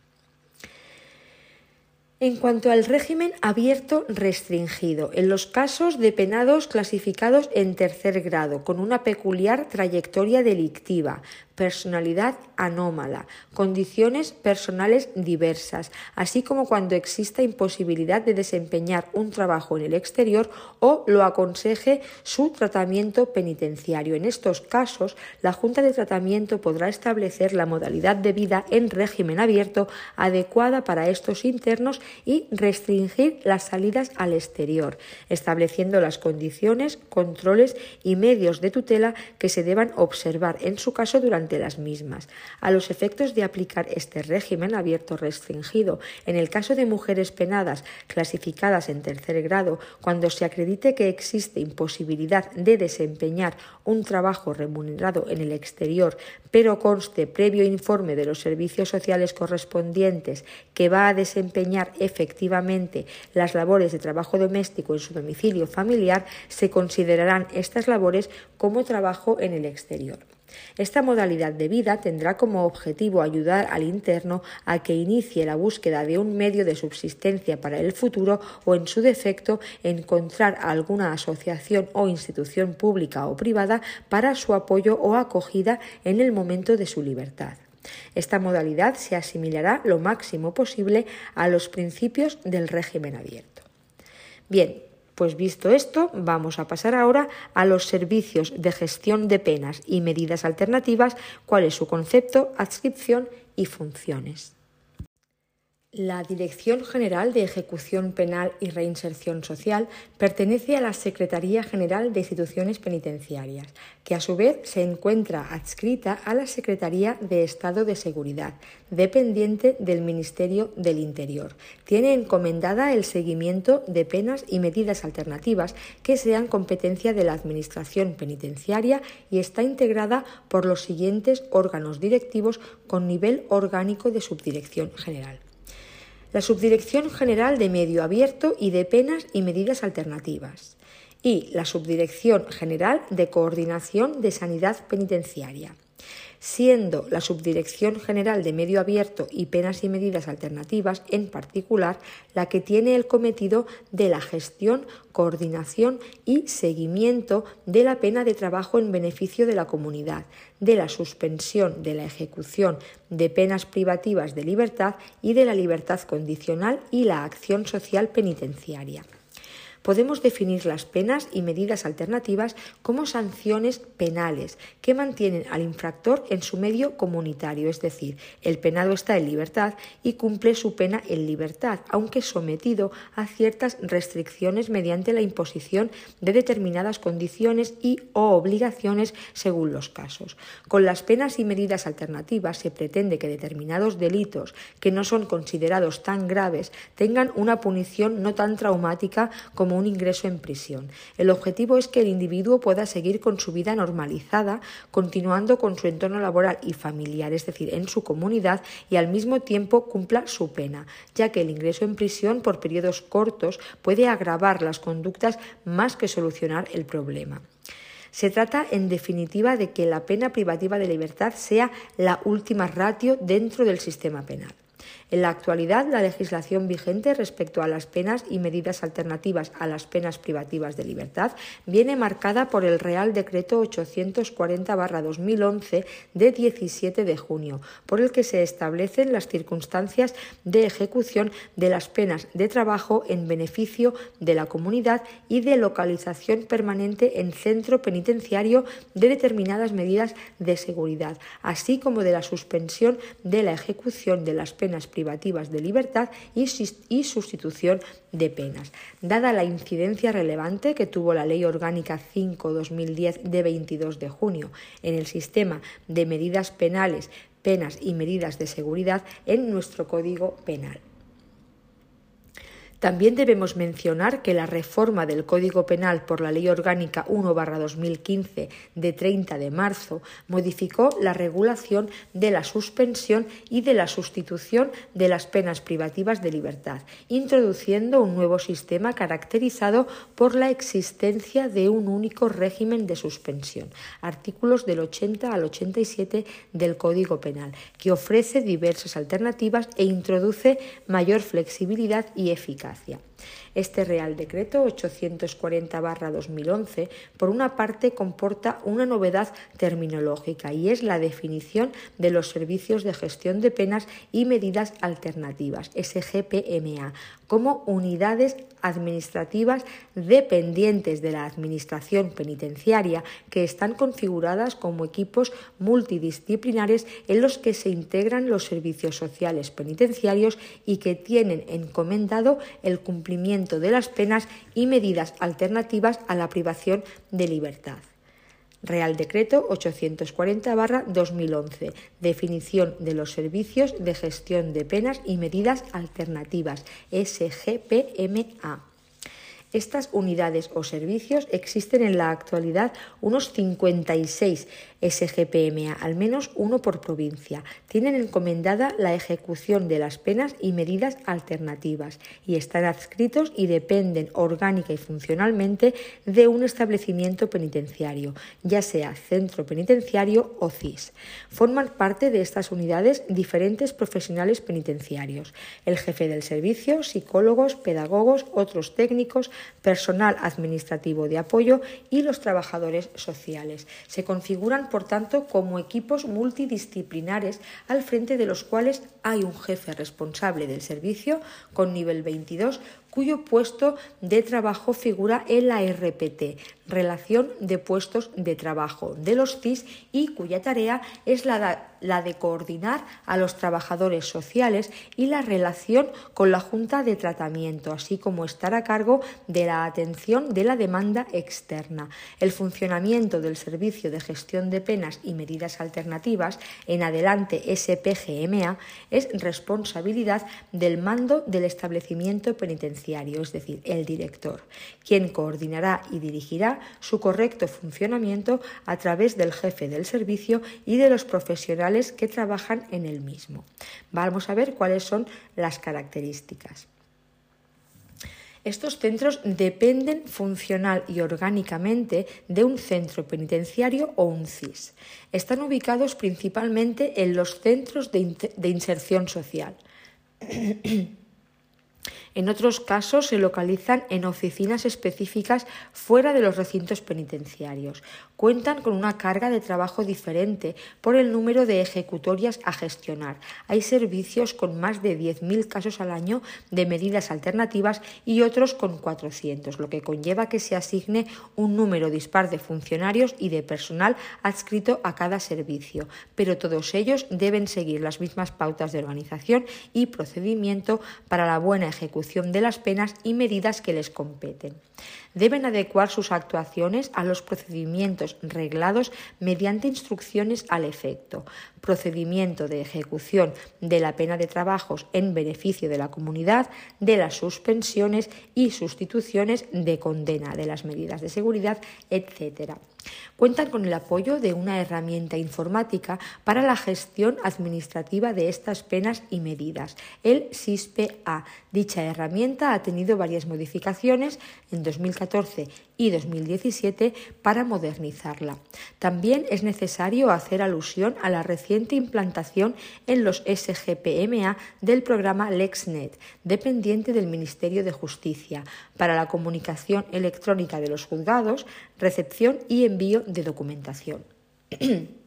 En cuanto al régimen abierto restringido, en los casos de penados clasificados en tercer grado, con una peculiar trayectoria delictiva, personalidad anómala, condiciones personales diversas, así como cuando exista imposibilidad de desempeñar un trabajo en el exterior o lo aconseje su tratamiento penitenciario. En estos casos, la Junta de Tratamiento podrá establecer la modalidad de vida en régimen abierto adecuada para estos internos y restringir las salidas al exterior, estableciendo las condiciones, controles y medios de tutela que se deban observar en su caso durante de las mismas. A los efectos de aplicar este régimen abierto restringido en el caso de mujeres penadas clasificadas en tercer grado, cuando se acredite que existe imposibilidad de desempeñar un trabajo remunerado en el exterior, pero conste previo informe de los servicios sociales correspondientes que va a desempeñar efectivamente las labores de trabajo doméstico en su domicilio familiar, se considerarán estas labores como trabajo en el exterior. Esta modalidad de vida tendrá como objetivo ayudar al interno a que inicie la búsqueda de un medio de subsistencia para el futuro o, en su defecto, encontrar alguna asociación o institución pública o privada para su apoyo o acogida en el momento de su libertad. Esta modalidad se asimilará lo máximo posible a los principios del régimen abierto. Bien, pues visto esto, vamos a pasar ahora a los servicios de gestión de penas y medidas alternativas, cuál es su concepto, adscripción y funciones. La Dirección General de Ejecución Penal y Reinserción Social pertenece a la Secretaría General de Instituciones Penitenciarias, que a su vez se encuentra adscrita a la Secretaría de Estado de Seguridad, dependiente del Ministerio del Interior. Tiene encomendada el seguimiento de penas y medidas alternativas que sean competencia de la Administración Penitenciaria y está integrada por los siguientes órganos directivos con nivel orgánico de subdirección general la Subdirección General de Medio Abierto y de Penas y Medidas Alternativas y la Subdirección General de Coordinación de Sanidad Penitenciaria. Siendo la Subdirección General de Medio Abierto y Penas y Medidas Alternativas, en particular, la que tiene el cometido de la gestión, coordinación y seguimiento de la pena de trabajo en beneficio de la comunidad, de la suspensión de la ejecución de penas privativas de libertad y de la libertad condicional y la acción social penitenciaria podemos definir las penas y medidas alternativas como sanciones penales que mantienen al infractor en su medio comunitario, es decir, el penado está en libertad y cumple su pena en libertad, aunque sometido a ciertas restricciones mediante la imposición de determinadas condiciones y o obligaciones según los casos. Con las penas y medidas alternativas se pretende que determinados delitos que no son considerados tan graves tengan una punición no tan traumática como un ingreso en prisión. El objetivo es que el individuo pueda seguir con su vida normalizada, continuando con su entorno laboral y familiar, es decir, en su comunidad, y al mismo tiempo cumpla su pena, ya que el ingreso en prisión por periodos cortos puede agravar las conductas más que solucionar el problema. Se trata, en definitiva, de que la pena privativa de libertad sea la última ratio dentro del sistema penal. En la actualidad, la legislación vigente respecto a las penas y medidas alternativas a las penas privativas de libertad viene marcada por el Real Decreto 840-2011 de 17 de junio, por el que se establecen las circunstancias de ejecución de las penas de trabajo en beneficio de la comunidad y de localización permanente en centro penitenciario de determinadas medidas de seguridad, así como de la suspensión de la ejecución de las penas privativas de libertad y, sustitución de penas. Dada la incidencia relevante que tuvo la Ley Orgánica 5-2010 de 22 de junio en el sistema de medidas penales, penas y medidas de seguridad en nuestro Código Penal. También debemos mencionar que la reforma del Código Penal por la Ley Orgánica 1-2015 de 30 de marzo modificó la regulación de la suspensión y de la sustitución de las penas privativas de libertad, introduciendo un nuevo sistema caracterizado por la existencia de un único régimen de suspensión, artículos del 80 al 87 del Código Penal, que ofrece diversas alternativas e introduce mayor flexibilidad y eficacia. Gracias. Este Real Decreto 840-2011, por una parte, comporta una novedad terminológica y es la definición de los servicios de gestión de penas y medidas alternativas, SGPMA, como unidades administrativas dependientes de la Administración penitenciaria que están configuradas como equipos multidisciplinares en los que se integran los servicios sociales penitenciarios y que tienen encomendado el cumplimiento de las penas y medidas alternativas a la privación de libertad. Real Decreto 840-2011. Definición de los servicios de gestión de penas y medidas alternativas, SGPMA. Estas unidades o servicios existen en la actualidad unos 56 SGPMA, al menos uno por provincia. Tienen encomendada la ejecución de las penas y medidas alternativas y están adscritos y dependen orgánica y funcionalmente de un establecimiento penitenciario, ya sea centro penitenciario o CIS. Forman parte de estas unidades diferentes profesionales penitenciarios, el jefe del servicio, psicólogos, pedagogos, otros técnicos, personal administrativo de apoyo y los trabajadores sociales. Se configuran, por tanto, como equipos multidisciplinares al frente de los cuales hay un jefe responsable del servicio con nivel 22 cuyo puesto de trabajo figura en la RPT, Relación de Puestos de Trabajo de los CIS, y cuya tarea es la de, coordinar a los trabajadores sociales y la relación con la Junta de Tratamiento, así como estar a cargo de la atención de la demanda externa. El funcionamiento del Servicio de Gestión de Penas y Medidas Alternativas, en adelante SPGMA, es responsabilidad del mando del establecimiento penitenciario es decir, el director, quien coordinará y dirigirá su correcto funcionamiento a través del jefe del servicio y de los profesionales que trabajan en el mismo. Vamos a ver cuáles son las características. Estos centros dependen funcional y orgánicamente de un centro penitenciario o un CIS. Están ubicados principalmente en los centros de, inserción social. En otros casos se localizan en oficinas específicas fuera de los recintos penitenciarios. Cuentan con una carga de trabajo diferente por el número de ejecutorias a gestionar. Hay servicios con más de 10.000 casos al año de medidas alternativas y otros con 400, lo que conlleva que se asigne un número dispar de funcionarios y de personal adscrito a cada servicio, pero todos ellos deben seguir las mismas pautas de organización y procedimiento para la buena ejecución de las penas y medidas que les competen. Deben adecuar sus actuaciones a los procedimientos reglados mediante instrucciones al efecto, procedimiento de ejecución de la pena de trabajos en beneficio de la comunidad, de las suspensiones y sustituciones de condena, de las medidas de seguridad, etc. Cuentan con el apoyo de una herramienta informática para la gestión administrativa de estas penas y medidas, el SISPE-A. Dicha herramienta ha tenido varias modificaciones en 2014 y 2017 para modernizarla. También es necesario hacer alusión a la reciente implantación en los SGPMA del programa LexNet, dependiente del Ministerio de Justicia, para la comunicación electrónica de los juzgados, recepción y envío de documentación.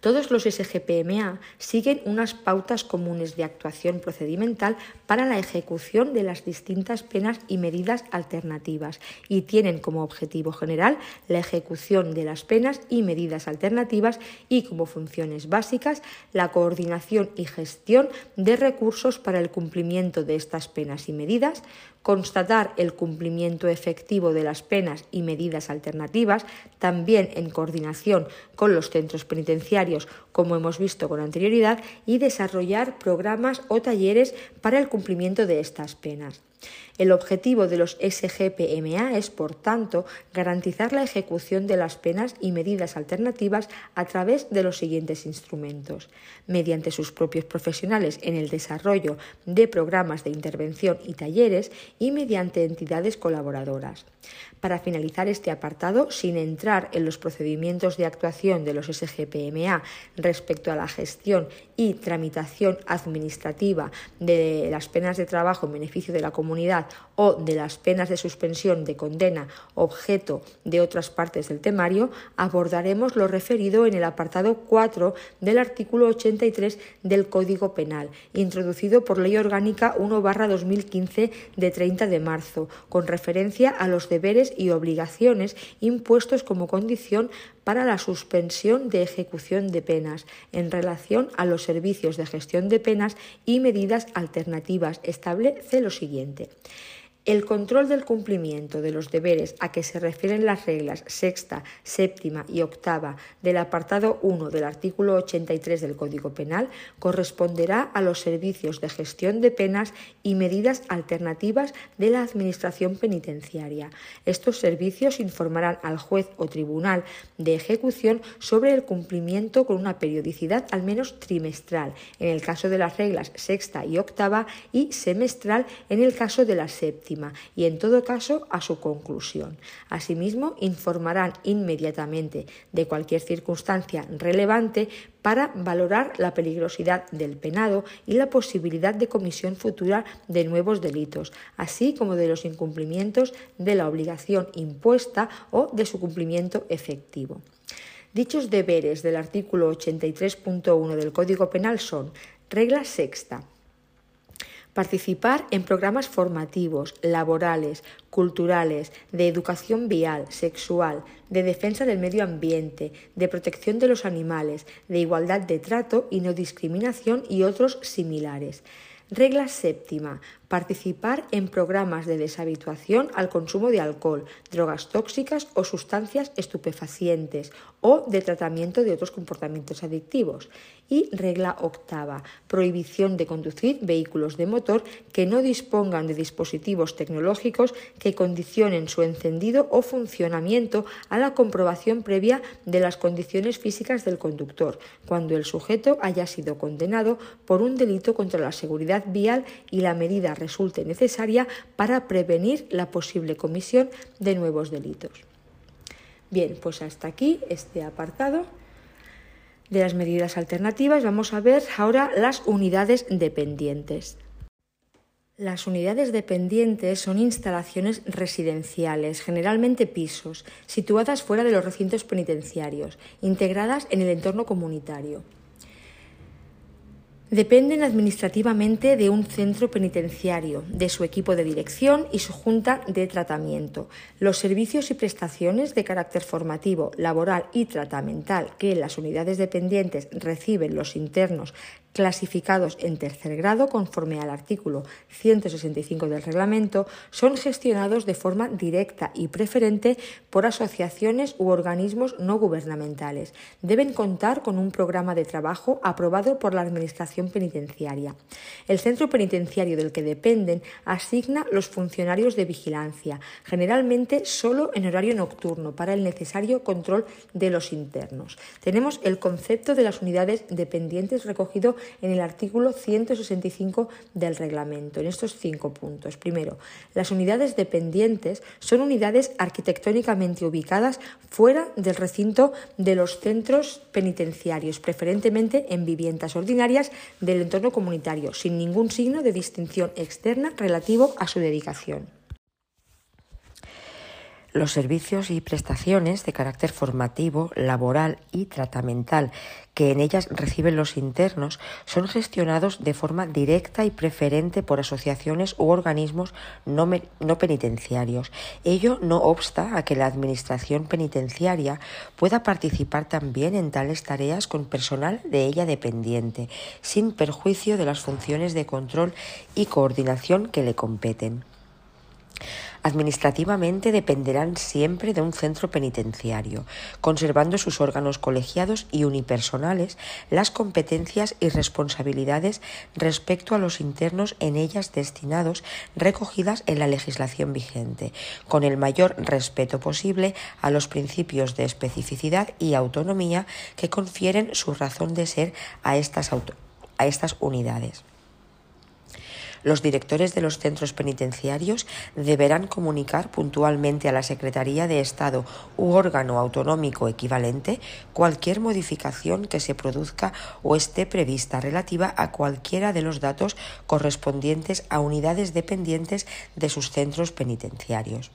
Todos los SGPMA siguen unas pautas comunes de actuación procedimental para la ejecución de las distintas penas y medidas alternativas y tienen como objetivo general la ejecución de las penas y medidas alternativas y como funciones básicas la coordinación y gestión de recursos para el cumplimiento de estas penas y medidas, constatar el cumplimiento efectivo de las penas y medidas alternativas, también en coordinación con los centros penitenciarios, como hemos visto con anterioridad, y desarrollar programas o talleres para el cumplimiento de estas penas. El objetivo de los SGPMA es, por tanto, garantizar la ejecución de las penas y medidas alternativas a través de los siguientes instrumentos, mediante sus propios profesionales en el desarrollo de programas de intervención y talleres y mediante entidades colaboradoras. Para finalizar este apartado, sin entrar en los procedimientos de actuación de los SGPMA respecto a la gestión y tramitación administrativa de las penas de trabajo en beneficio de la comunidad o de las penas de suspensión de condena objeto de otras partes del temario, abordaremos lo referido en el apartado 4 del artículo 83 del Código Penal, introducido por Ley Orgánica 1-2015 de 30 de marzo, con referencia a los deberes y obligaciones impuestos como condición para la suspensión de ejecución de penas en relación a los servicios de gestión de penas y medidas alternativas. Establece lo siguiente. El control del cumplimiento de los deberes a que se refieren las reglas sexta, séptima y octava del apartado 1 del artículo 83 del Código Penal corresponderá a los servicios de gestión de penas y medidas alternativas de la Administración Penitenciaria. Estos servicios informarán al juez o tribunal de ejecución sobre el cumplimiento con una periodicidad al menos trimestral en el caso de las reglas sexta y octava y semestral en el caso de la séptima y, en todo caso, a su conclusión. Asimismo, informarán inmediatamente de cualquier circunstancia relevante para valorar la peligrosidad del penado y la posibilidad de comisión futura de nuevos delitos, así como de los incumplimientos de la obligación impuesta o de su cumplimiento efectivo. Dichos deberes del artículo 83.1 del Código Penal son regla sexta Participar en programas formativos, laborales, culturales, de educación vial, sexual, de defensa del medio ambiente, de protección de los animales, de igualdad de trato y no discriminación y otros similares. Regla séptima. Participar en programas de deshabituación al consumo de alcohol, drogas tóxicas o sustancias estupefacientes o de tratamiento de otros comportamientos adictivos. Y regla octava. Prohibición de conducir vehículos de motor que no dispongan de dispositivos tecnológicos que condicionen su encendido o funcionamiento a la comprobación previa de las condiciones físicas del conductor, cuando el sujeto haya sido condenado por un delito contra la seguridad vial y la medida resulte necesaria para prevenir la posible comisión de nuevos delitos. Bien, pues hasta aquí este apartado de las medidas alternativas. Vamos a ver ahora las unidades dependientes. Las unidades dependientes son instalaciones residenciales, generalmente pisos, situadas fuera de los recintos penitenciarios, integradas en el entorno comunitario. Dependen administrativamente de un centro penitenciario, de su equipo de dirección y su junta de tratamiento. Los servicios y prestaciones de carácter formativo, laboral y tratamental que las unidades dependientes reciben los internos clasificados en tercer grado conforme al artículo 165 del reglamento son gestionados de forma directa y preferente por asociaciones u organismos no gubernamentales. Deben contar con un programa de trabajo aprobado por la Administración penitenciaria. El centro penitenciario del que dependen asigna los funcionarios de vigilancia, generalmente solo en horario nocturno, para el necesario control de los internos. Tenemos el concepto de las unidades dependientes recogido en el artículo 165 del reglamento, en estos cinco puntos. Primero, las unidades dependientes son unidades arquitectónicamente ubicadas fuera del recinto de los centros penitenciarios, preferentemente en viviendas ordinarias del entorno comunitario, sin ningún signo de distinción externa relativo a su dedicación. Los servicios y prestaciones de carácter formativo, laboral y tratamental que en ellas reciben los internos son gestionados de forma directa y preferente por asociaciones u organismos no, penitenciarios. Ello no obsta a que la Administración penitenciaria pueda participar también en tales tareas con personal de ella dependiente, sin perjuicio de las funciones de control y coordinación que le competen. Administrativamente dependerán siempre de un centro penitenciario, conservando sus órganos colegiados y unipersonales las competencias y responsabilidades respecto a los internos en ellas destinados recogidas en la legislación vigente, con el mayor respeto posible a los principios de especificidad y autonomía que confieren su razón de ser a estas, a estas unidades. Los directores de los centros penitenciarios deberán comunicar puntualmente a la Secretaría de Estado u órgano autonómico equivalente cualquier modificación que se produzca o esté prevista relativa a cualquiera de los datos correspondientes a unidades dependientes de sus centros penitenciarios.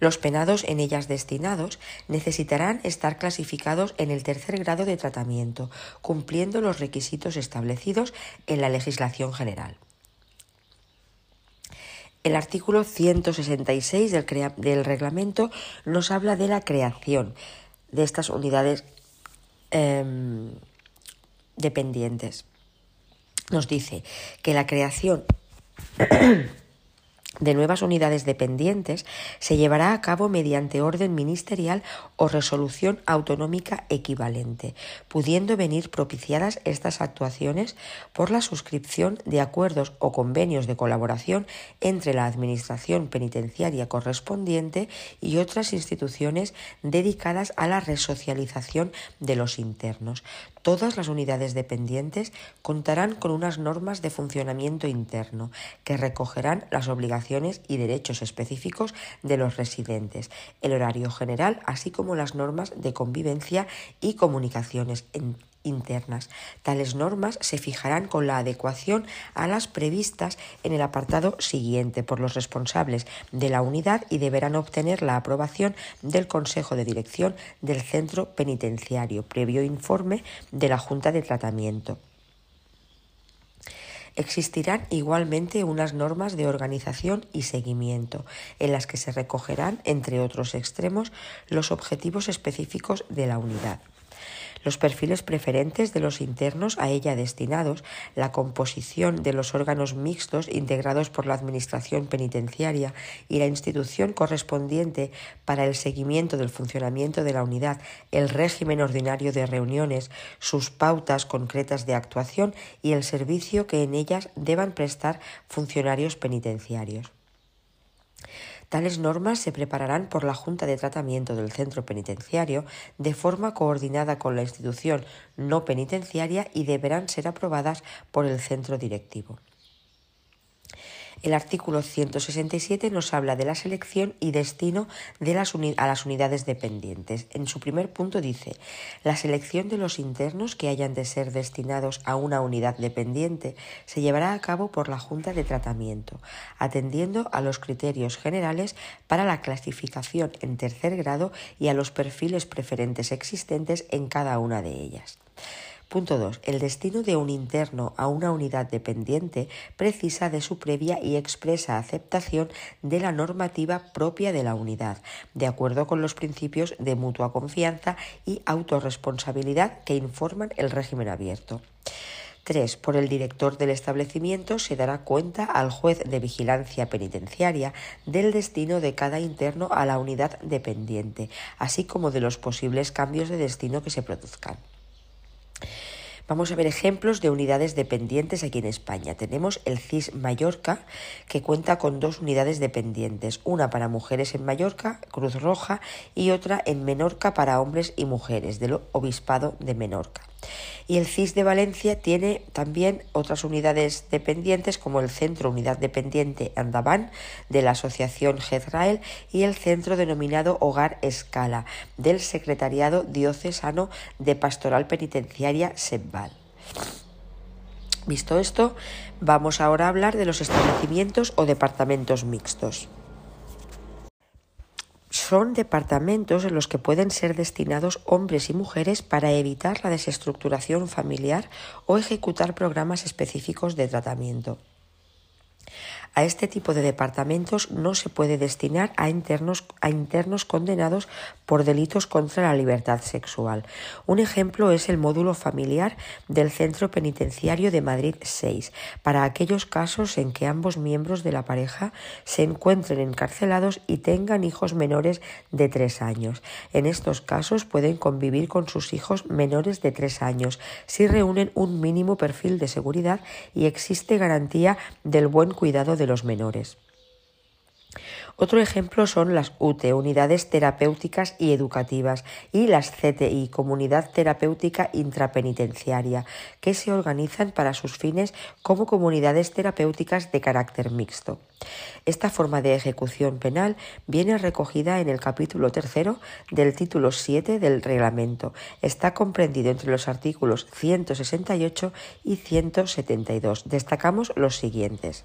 Los penados en ellas destinados necesitarán estar clasificados en el tercer grado de tratamiento, cumpliendo los requisitos establecidos en la legislación general. El artículo 166 del, reglamento nos habla de la creación de estas unidades em, dependientes. Nos dice que la creación de nuevas unidades dependientes se llevará a cabo mediante orden ministerial o resolución autonómica equivalente, pudiendo venir propiciadas estas actuaciones por la suscripción de acuerdos o convenios de colaboración entre la Administración penitenciaria correspondiente y otras instituciones dedicadas a la resocialización de los internos, Todas las unidades dependientes contarán con unas normas de funcionamiento interno que recogerán las obligaciones y derechos específicos de los residentes, el horario general, así como las normas de convivencia y comunicaciones internas. Tales normas se fijarán con la adecuación a las previstas en el apartado siguiente por los responsables de la unidad y deberán obtener la aprobación del Consejo de Dirección del Centro Penitenciario, previo informe de la Junta de Tratamiento. Existirán igualmente unas normas de organización y seguimiento, en las que se recogerán, entre otros extremos, los objetivos específicos de la unidad los perfiles preferentes de los internos a ella destinados, la composición de los órganos mixtos integrados por la Administración penitenciaria y la institución correspondiente para el seguimiento del funcionamiento de la unidad, el régimen ordinario de reuniones, sus pautas concretas de actuación y el servicio que en ellas deban prestar funcionarios penitenciarios. Tales normas se prepararán por la Junta de Tratamiento del Centro Penitenciario de forma coordinada con la institución no penitenciaria y deberán ser aprobadas por el centro directivo. El artículo 167 nos habla de la selección y destino de las a las unidades dependientes. En su primer punto dice, la selección de los internos que hayan de ser destinados a una unidad dependiente se llevará a cabo por la Junta de Tratamiento, atendiendo a los criterios generales para la clasificación en tercer grado y a los perfiles preferentes existentes en cada una de ellas. Punto 2. El destino de un interno a una unidad dependiente precisa de su previa y expresa aceptación de la normativa propia de la unidad, de acuerdo con los principios de mutua confianza y autorresponsabilidad que informan el régimen abierto. 3. Por el director del establecimiento se dará cuenta al juez de vigilancia penitenciaria del destino de cada interno a la unidad dependiente, así como de los posibles cambios de destino que se produzcan. Vamos a ver ejemplos de unidades dependientes aquí en España. Tenemos el CIS Mallorca, que cuenta con dos unidades dependientes, una para mujeres en Mallorca, Cruz Roja, y otra en Menorca para hombres y mujeres, del Obispado de Menorca. Y el CIS de Valencia tiene también otras unidades dependientes como el Centro Unidad Dependiente Andaván de la Asociación Jezrael y el centro denominado Hogar Escala del Secretariado Diocesano de Pastoral Penitenciaria SEBVAL. Visto esto, vamos ahora a hablar de los establecimientos o departamentos mixtos son departamentos en los que pueden ser destinados hombres y mujeres para evitar la desestructuración familiar o ejecutar programas específicos de tratamiento. A este tipo de departamentos no se puede destinar a internos, a internos condenados por delitos contra la libertad sexual. Un ejemplo es el módulo familiar del Centro Penitenciario de Madrid 6, para aquellos casos en que ambos miembros de la pareja se encuentren encarcelados y tengan hijos menores de tres años. En estos casos pueden convivir con sus hijos menores de tres años si reúnen un mínimo perfil de seguridad y existe garantía del buen cuidado de los menores. Otro ejemplo son las UTE, Unidades Terapéuticas y Educativas, y las CTI, Comunidad Terapéutica Intrapenitenciaria, que se organizan para sus fines como comunidades terapéuticas de carácter mixto. Esta forma de ejecución penal viene recogida en el capítulo tercero del título 7 del reglamento. Está comprendido entre los artículos 168 y 172. Destacamos los siguientes.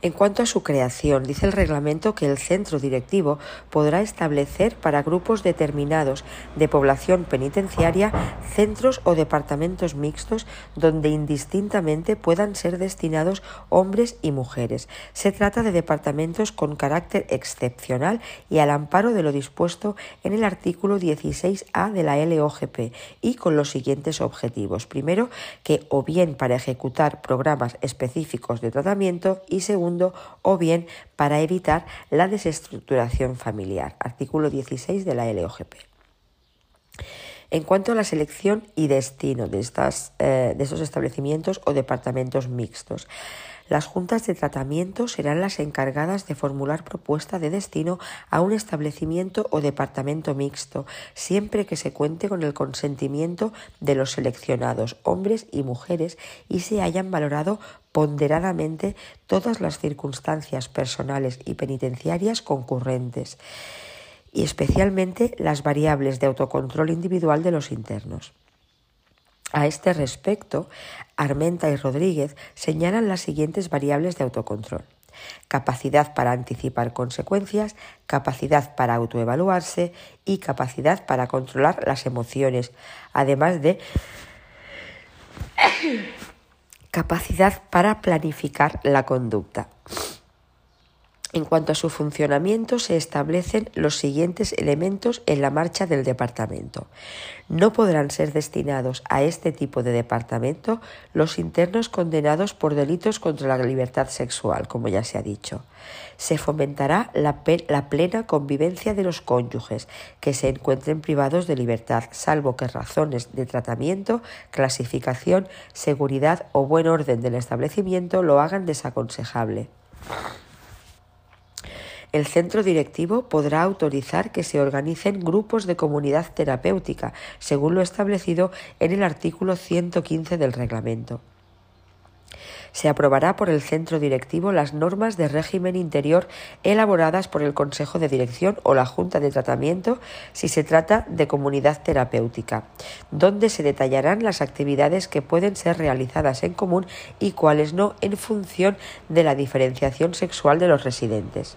En cuanto a su creación, dice el reglamento que el centro directivo podrá establecer para grupos determinados de población penitenciaria centros o departamentos mixtos donde indistintamente puedan ser destinados hombres y mujeres. Se trata de departamentos con carácter excepcional y al amparo de lo dispuesto en el artículo 16A de la LOGP y con los siguientes objetivos. Primero, que o bien para ejecutar programas específicos de tratamiento y segundo, o bien para evitar la desestructuración familiar. Artículo 16 de la LOGP. En cuanto a la selección y destino de, estas, eh, de estos establecimientos o departamentos mixtos, las juntas de tratamiento serán las encargadas de formular propuesta de destino a un establecimiento o departamento mixto, siempre que se cuente con el consentimiento de los seleccionados, hombres y mujeres, y se hayan valorado ponderadamente todas las circunstancias personales y penitenciarias concurrentes y especialmente las variables de autocontrol individual de los internos. A este respecto, Armenta y Rodríguez señalan las siguientes variables de autocontrol. Capacidad para anticipar consecuencias, capacidad para autoevaluarse y capacidad para controlar las emociones, además de capacidad para planificar la conducta. En cuanto a su funcionamiento, se establecen los siguientes elementos en la marcha del departamento. No podrán ser destinados a este tipo de departamento los internos condenados por delitos contra la libertad sexual, como ya se ha dicho. Se fomentará la, plena convivencia de los cónyuges que se encuentren privados de libertad, salvo que razones de tratamiento, clasificación, seguridad o buen orden del establecimiento lo hagan desaconsejable. El centro directivo podrá autorizar que se organicen grupos de comunidad terapéutica, según lo establecido en el artículo 115 del reglamento. Se aprobará por el centro directivo las normas de régimen interior elaboradas por el Consejo de Dirección o la Junta de Tratamiento si se trata de comunidad terapéutica, donde se detallarán las actividades que pueden ser realizadas en común y cuáles no en función de la diferenciación sexual de los residentes.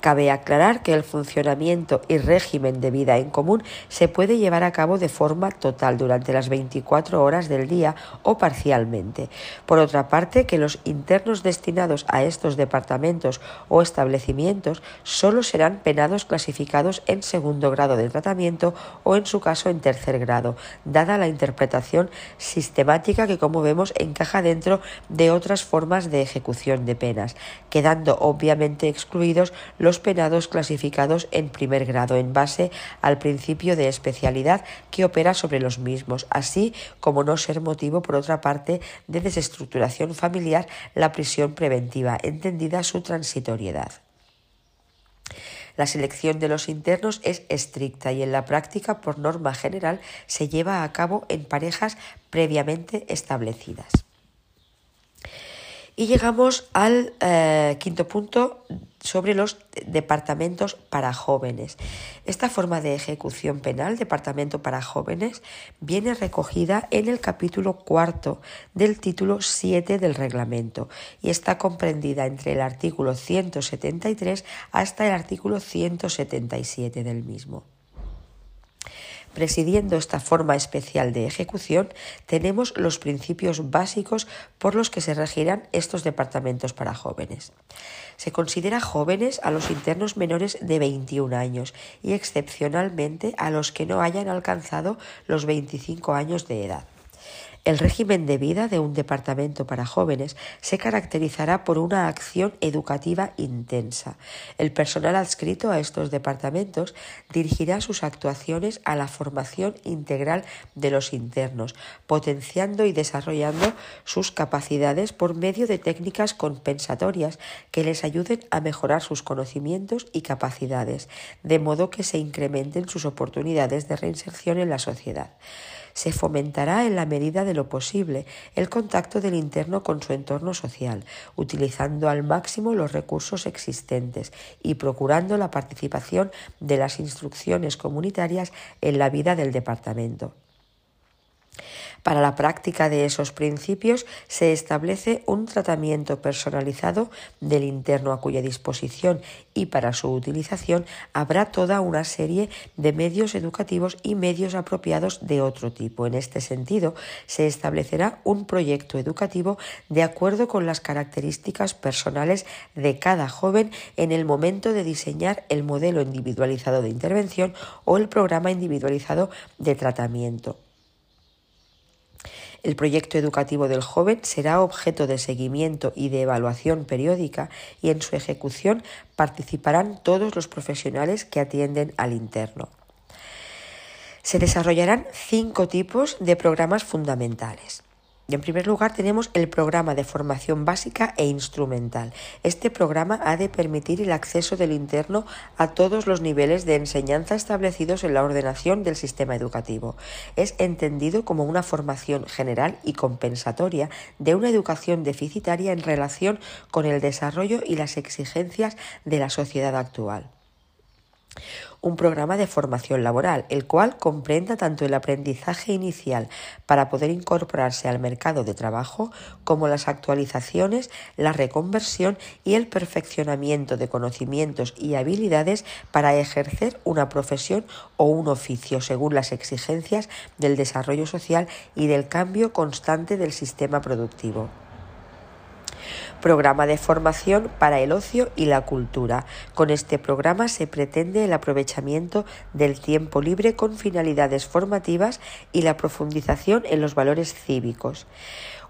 Cabe aclarar que el funcionamiento y régimen de vida en común se puede llevar a cabo de forma total durante las 24 horas del día o parcialmente. Por otra parte, que los internos destinados a estos departamentos o establecimientos solo serán penados clasificados en segundo grado de tratamiento o en su caso en tercer grado, dada la interpretación sistemática que como vemos encaja dentro de otras formas de ejecución de penas, quedando obviamente excluidos los penados clasificados en primer grado en base al principio de especialidad que opera sobre los mismos, así como no ser motivo, por otra parte, de desestructuración familiar la prisión preventiva, entendida su transitoriedad. La selección de los internos es estricta y en la práctica, por norma general, se lleva a cabo en parejas previamente establecidas. Y llegamos al eh, quinto punto sobre los departamentos para jóvenes. Esta forma de ejecución penal, departamento para jóvenes, viene recogida en el capítulo cuarto del título 7 del reglamento y está comprendida entre el artículo 173 hasta el artículo 177 del mismo. Presidiendo esta forma especial de ejecución, tenemos los principios básicos por los que se regirán estos departamentos para jóvenes. Se considera jóvenes a los internos menores de 21 años y excepcionalmente a los que no hayan alcanzado los 25 años de edad. El régimen de vida de un departamento para jóvenes se caracterizará por una acción educativa intensa. El personal adscrito a estos departamentos dirigirá sus actuaciones a la formación integral de los internos, potenciando y desarrollando sus capacidades por medio de técnicas compensatorias que les ayuden a mejorar sus conocimientos y capacidades, de modo que se incrementen sus oportunidades de reinserción en la sociedad se fomentará en la medida de lo posible el contacto del interno con su entorno social, utilizando al máximo los recursos existentes y procurando la participación de las instrucciones comunitarias en la vida del departamento. Para la práctica de esos principios se establece un tratamiento personalizado del interno a cuya disposición y para su utilización habrá toda una serie de medios educativos y medios apropiados de otro tipo. En este sentido, se establecerá un proyecto educativo de acuerdo con las características personales de cada joven en el momento de diseñar el modelo individualizado de intervención o el programa individualizado de tratamiento. El proyecto educativo del joven será objeto de seguimiento y de evaluación periódica y en su ejecución participarán todos los profesionales que atienden al interno. Se desarrollarán cinco tipos de programas fundamentales. En primer lugar, tenemos el programa de formación básica e instrumental. Este programa ha de permitir el acceso del interno a todos los niveles de enseñanza establecidos en la ordenación del sistema educativo. Es entendido como una formación general y compensatoria de una educación deficitaria en relación con el desarrollo y las exigencias de la sociedad actual un programa de formación laboral, el cual comprenda tanto el aprendizaje inicial para poder incorporarse al mercado de trabajo como las actualizaciones, la reconversión y el perfeccionamiento de conocimientos y habilidades para ejercer una profesión o un oficio según las exigencias del desarrollo social y del cambio constante del sistema productivo programa de formación para el ocio y la cultura. Con este programa se pretende el aprovechamiento del tiempo libre con finalidades formativas y la profundización en los valores cívicos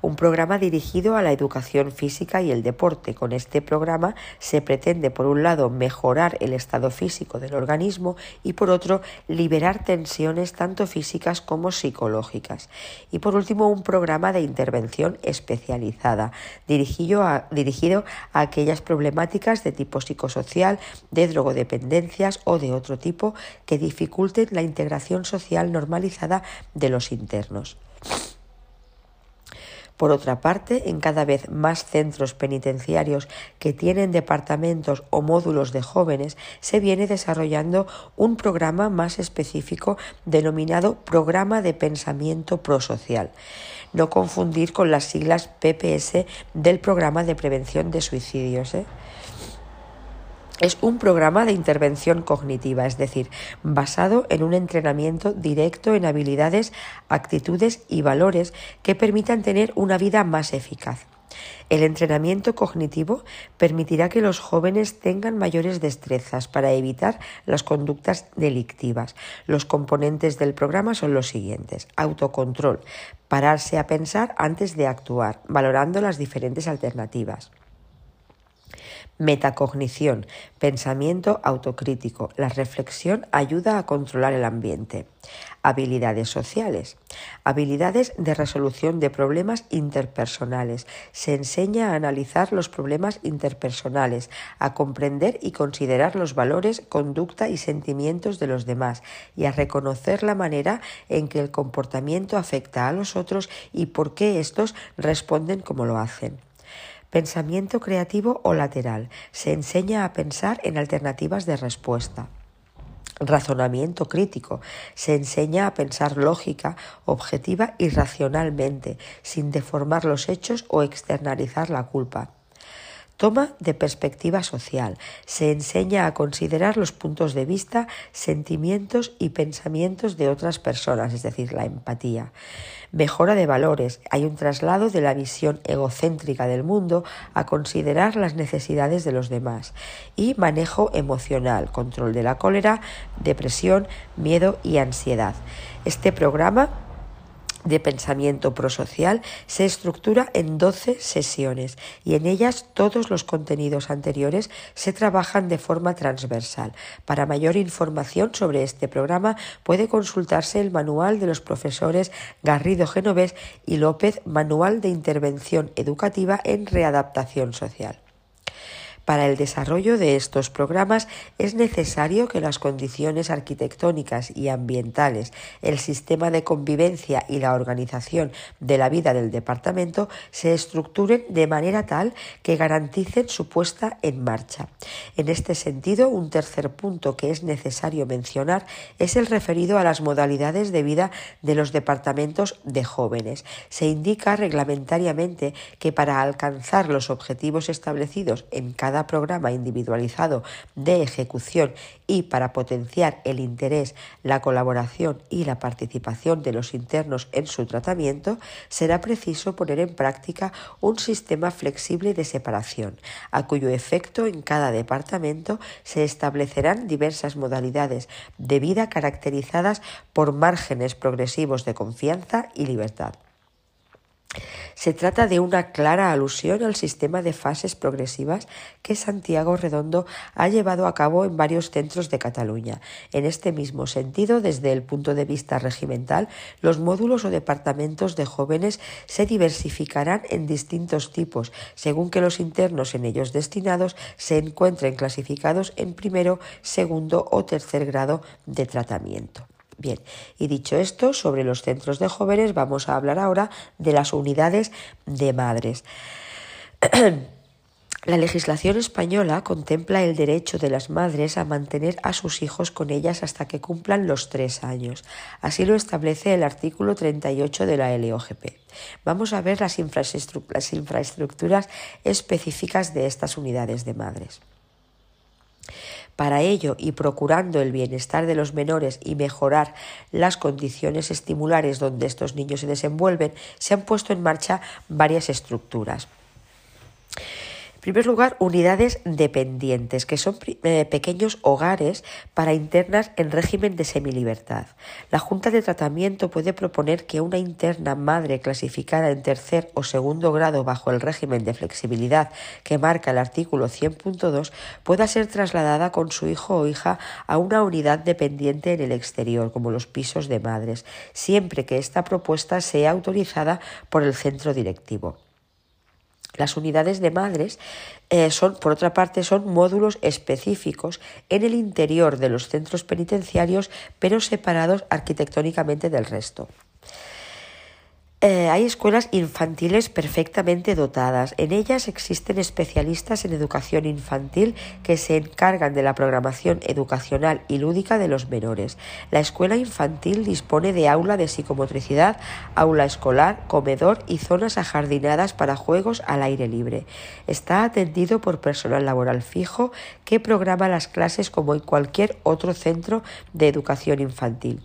un programa dirigido a la educación física y el deporte. Con este programa se pretende, por un lado, mejorar el estado físico del organismo y, por otro, liberar tensiones tanto físicas como psicológicas. Y, por último, un programa de intervención especializada, dirigido a, dirigido a aquellas problemáticas de tipo psicosocial, de drogodependencias o de otro tipo que dificulten la integración social normalizada de los internos. Por otra parte, en cada vez más centros penitenciarios que tienen departamentos o módulos de jóvenes, se viene desarrollando un programa más específico denominado Programa de Pensamiento Prosocial no confundir con las siglas PPS del Programa de Prevención de Suicidios. ¿eh? Es un programa de intervención cognitiva, es decir, basado en un entrenamiento directo en habilidades, actitudes y valores que permitan tener una vida más eficaz. El entrenamiento cognitivo permitirá que los jóvenes tengan mayores destrezas para evitar las conductas delictivas. Los componentes del programa son los siguientes. Autocontrol, pararse a pensar antes de actuar, valorando las diferentes alternativas. Metacognición, pensamiento autocrítico. La reflexión ayuda a controlar el ambiente. Habilidades sociales. Habilidades de resolución de problemas interpersonales. Se enseña a analizar los problemas interpersonales, a comprender y considerar los valores, conducta y sentimientos de los demás y a reconocer la manera en que el comportamiento afecta a los otros y por qué estos responden como lo hacen. Pensamiento creativo o lateral. Se enseña a pensar en alternativas de respuesta. Razonamiento crítico. Se enseña a pensar lógica, objetiva y racionalmente, sin deformar los hechos o externalizar la culpa. Toma de perspectiva social. Se enseña a considerar los puntos de vista, sentimientos y pensamientos de otras personas, es decir, la empatía. Mejora de valores. Hay un traslado de la visión egocéntrica del mundo a considerar las necesidades de los demás. Y manejo emocional, control de la cólera, depresión, miedo y ansiedad. Este programa de pensamiento prosocial se estructura en 12 sesiones y en ellas todos los contenidos anteriores se trabajan de forma transversal. Para mayor información sobre este programa puede consultarse el manual de los profesores Garrido Genovés y López, Manual de Intervención Educativa en Readaptación Social. Para el desarrollo de estos programas es necesario que las condiciones arquitectónicas y ambientales, el sistema de convivencia y la organización de la vida del departamento se estructuren de manera tal que garanticen su puesta en marcha. En este sentido, un tercer punto que es necesario mencionar es el referido a las modalidades de vida de los departamentos de jóvenes. Se indica reglamentariamente que para alcanzar los objetivos establecidos en cada programa individualizado de ejecución y para potenciar el interés, la colaboración y la participación de los internos en su tratamiento, será preciso poner en práctica un sistema flexible de separación, a cuyo efecto en cada departamento se establecerán diversas modalidades de vida caracterizadas por márgenes progresivos de confianza y libertad. Se trata de una clara alusión al sistema de fases progresivas que Santiago Redondo ha llevado a cabo en varios centros de Cataluña. En este mismo sentido, desde el punto de vista regimental, los módulos o departamentos de jóvenes se diversificarán en distintos tipos, según que los internos en ellos destinados se encuentren clasificados en primero, segundo o tercer grado de tratamiento. Bien, y dicho esto, sobre los centros de jóvenes vamos a hablar ahora de las unidades de madres. La legislación española contempla el derecho de las madres a mantener a sus hijos con ellas hasta que cumplan los tres años. Así lo establece el artículo 38 de la LOGP. Vamos a ver las, infraestructuras específicas de estas unidades de madres. Para ello, y procurando el bienestar de los menores y mejorar las condiciones estimulares donde estos niños se desenvuelven, se han puesto en marcha varias estructuras primer lugar, unidades dependientes, que son eh, pequeños hogares para internas en régimen de semilibertad. La Junta de Tratamiento puede proponer que una interna madre clasificada en tercer o segundo grado bajo el régimen de flexibilidad que marca el artículo 100.2 pueda ser trasladada con su hijo o hija a una unidad dependiente en el exterior, como los pisos de madres, siempre que esta propuesta sea autorizada por el centro directivo. Las unidades de madres eh, son, por otra parte, son módulos específicos en el interior de los centros penitenciarios, pero separados arquitectónicamente del resto. Eh, hay escuelas infantiles perfectamente dotadas. En ellas existen especialistas en educación infantil que se encargan de la programación educacional y lúdica de los menores. La escuela infantil dispone de aula de psicomotricidad, aula escolar, comedor y zonas ajardinadas para juegos al aire libre. Está atendido por personal laboral fijo que programa las clases como en cualquier otro centro de educación infantil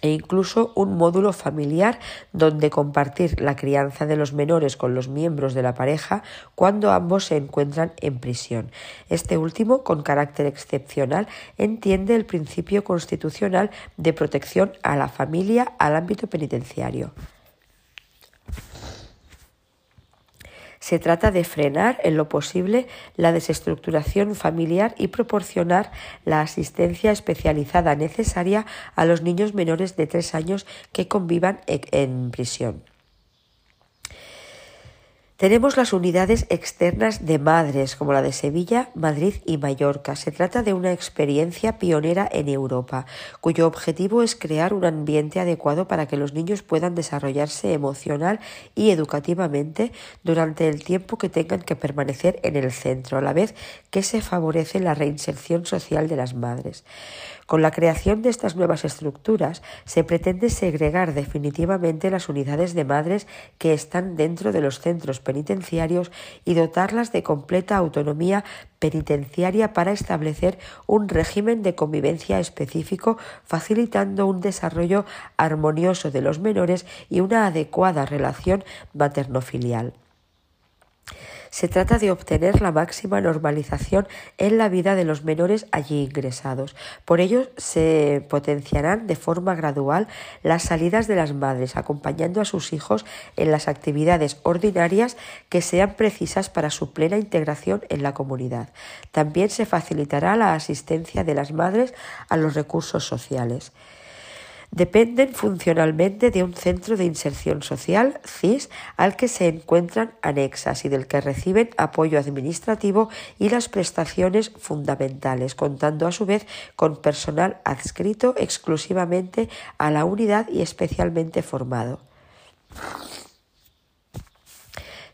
e incluso un módulo familiar donde compartir la crianza de los menores con los miembros de la pareja cuando ambos se encuentran en prisión. Este último, con carácter excepcional, entiende el principio constitucional de protección a la familia al ámbito penitenciario. Se trata de frenar en lo posible la desestructuración familiar y proporcionar la asistencia especializada necesaria a los niños menores de tres años que convivan en prisión. Tenemos las unidades externas de madres, como la de Sevilla, Madrid y Mallorca. Se trata de una experiencia pionera en Europa, cuyo objetivo es crear un ambiente adecuado para que los niños puedan desarrollarse emocional y educativamente durante el tiempo que tengan que permanecer en el centro, a la vez que se favorece la reinserción social de las madres. Con la creación de estas nuevas estructuras se pretende segregar definitivamente las unidades de madres que están dentro de los centros penitenciarios y dotarlas de completa autonomía penitenciaria para establecer un régimen de convivencia específico, facilitando un desarrollo armonioso de los menores y una adecuada relación materno-filial. Se trata de obtener la máxima normalización en la vida de los menores allí ingresados. Por ello, se potenciarán de forma gradual las salidas de las madres, acompañando a sus hijos en las actividades ordinarias que sean precisas para su plena integración en la comunidad. También se facilitará la asistencia de las madres a los recursos sociales dependen funcionalmente de un centro de inserción social, CIS, al que se encuentran anexas y del que reciben apoyo administrativo y las prestaciones fundamentales, contando a su vez con personal adscrito exclusivamente a la unidad y especialmente formado.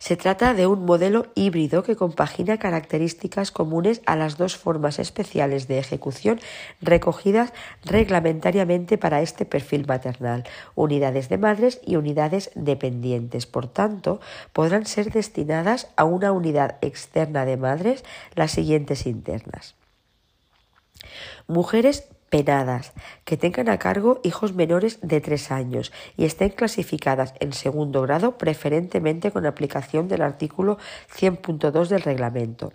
Se trata de un modelo híbrido que compagina características comunes a las dos formas especiales de ejecución recogidas reglamentariamente para este perfil maternal, unidades de madres y unidades dependientes. Por tanto, podrán ser destinadas a una unidad externa de madres las siguientes internas. Mujeres penadas, que tengan a cargo hijos menores de tres años y estén clasificadas en segundo grado, preferentemente con aplicación del artículo 100.2 del reglamento.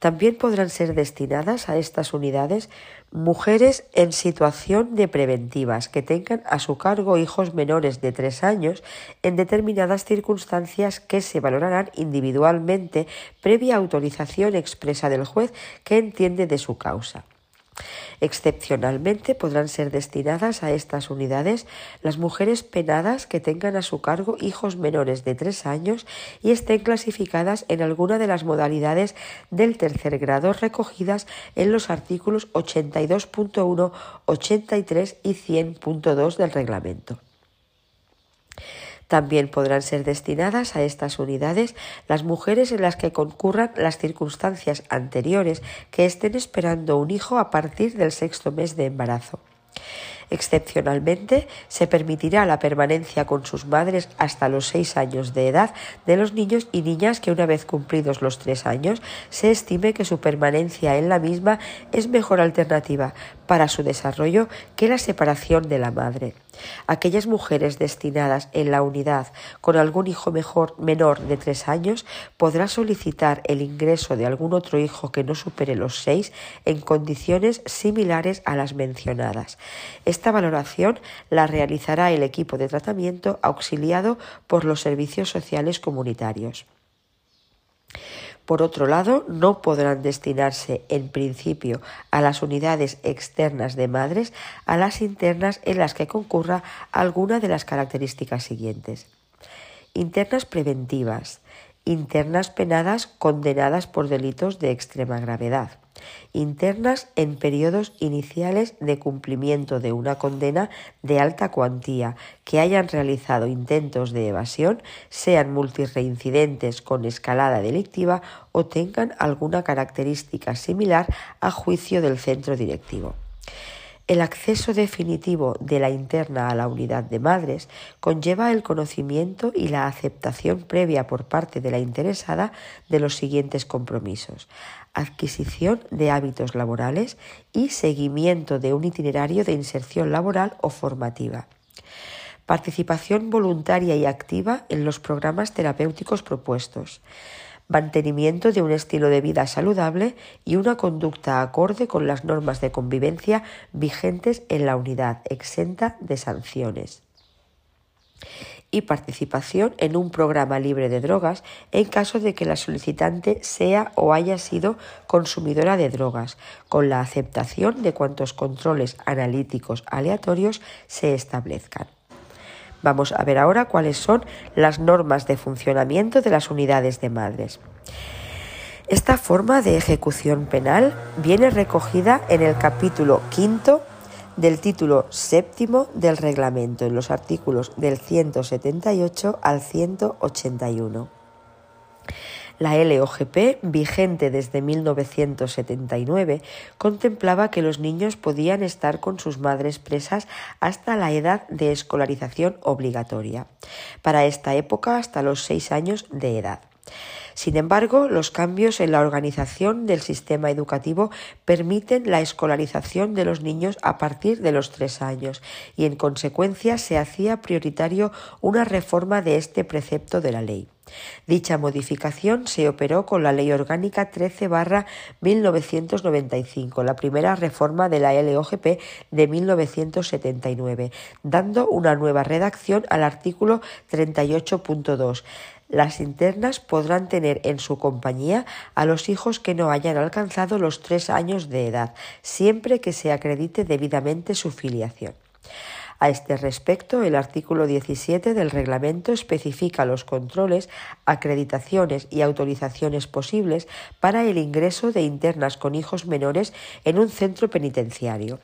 También podrán ser destinadas a estas unidades mujeres en situación de preventivas que tengan a su cargo hijos menores de tres años en determinadas circunstancias que se valorarán individualmente previa autorización expresa del juez que entiende de su causa. Excepcionalmente podrán ser destinadas a estas unidades las mujeres penadas que tengan a su cargo hijos menores de tres años y estén clasificadas en alguna de las modalidades del tercer grado recogidas en los artículos 82.1, 83 y 100.2 del reglamento. También podrán ser destinadas a estas unidades las mujeres en las que concurran las circunstancias anteriores que estén esperando un hijo a partir del sexto mes de embarazo. Excepcionalmente, se permitirá la permanencia con sus madres hasta los seis años de edad de los niños y niñas que una vez cumplidos los tres años se estime que su permanencia en la misma es mejor alternativa para su desarrollo que la separación de la madre. Aquellas mujeres destinadas en la unidad con algún hijo menor de tres años podrá solicitar el ingreso de algún otro hijo que no supere los seis en condiciones similares a las mencionadas. Esta valoración la realizará el equipo de tratamiento auxiliado por los servicios sociales comunitarios. Por otro lado, no podrán destinarse en principio a las unidades externas de madres a las internas en las que concurra alguna de las características siguientes. Internas preventivas, internas penadas condenadas por delitos de extrema gravedad, internas en periodos iniciales de cumplimiento de una condena de alta cuantía, que hayan realizado intentos de evasión, sean multireincidentes con escalada delictiva o tengan alguna característica similar a juicio del centro directivo. El acceso definitivo de la interna a la unidad de madres conlleva el conocimiento y la aceptación previa por parte de la interesada de los siguientes compromisos adquisición de hábitos laborales y seguimiento de un itinerario de inserción laboral o formativa. Participación voluntaria y activa en los programas terapéuticos propuestos mantenimiento de un estilo de vida saludable y una conducta acorde con las normas de convivencia vigentes en la unidad, exenta de sanciones y participación en un programa libre de drogas en caso de que la solicitante sea o haya sido consumidora de drogas, con la aceptación de cuantos controles analíticos aleatorios se establezcan. Vamos a ver ahora cuáles son las normas de funcionamiento de las unidades de madres. Esta forma de ejecución penal viene recogida en el capítulo quinto del título séptimo del reglamento, en los artículos del 178 al 181. La LOGP, vigente desde 1979, contemplaba que los niños podían estar con sus madres presas hasta la edad de escolarización obligatoria, para esta época hasta los seis años de edad. Sin embargo, los cambios en la organización del sistema educativo permiten la escolarización de los niños a partir de los tres años y, en consecuencia, se hacía prioritario una reforma de este precepto de la ley. Dicha modificación se operó con la Ley Orgánica 13 1995, la primera reforma de la LOGP de 1979, dando una nueva redacción al artículo 38.2 las internas podrán tener en su compañía a los hijos que no hayan alcanzado los tres años de edad, siempre que se acredite debidamente su filiación. A este respecto, el artículo 17 del reglamento especifica los controles, acreditaciones y autorizaciones posibles para el ingreso de internas con hijos menores en un centro penitenciario.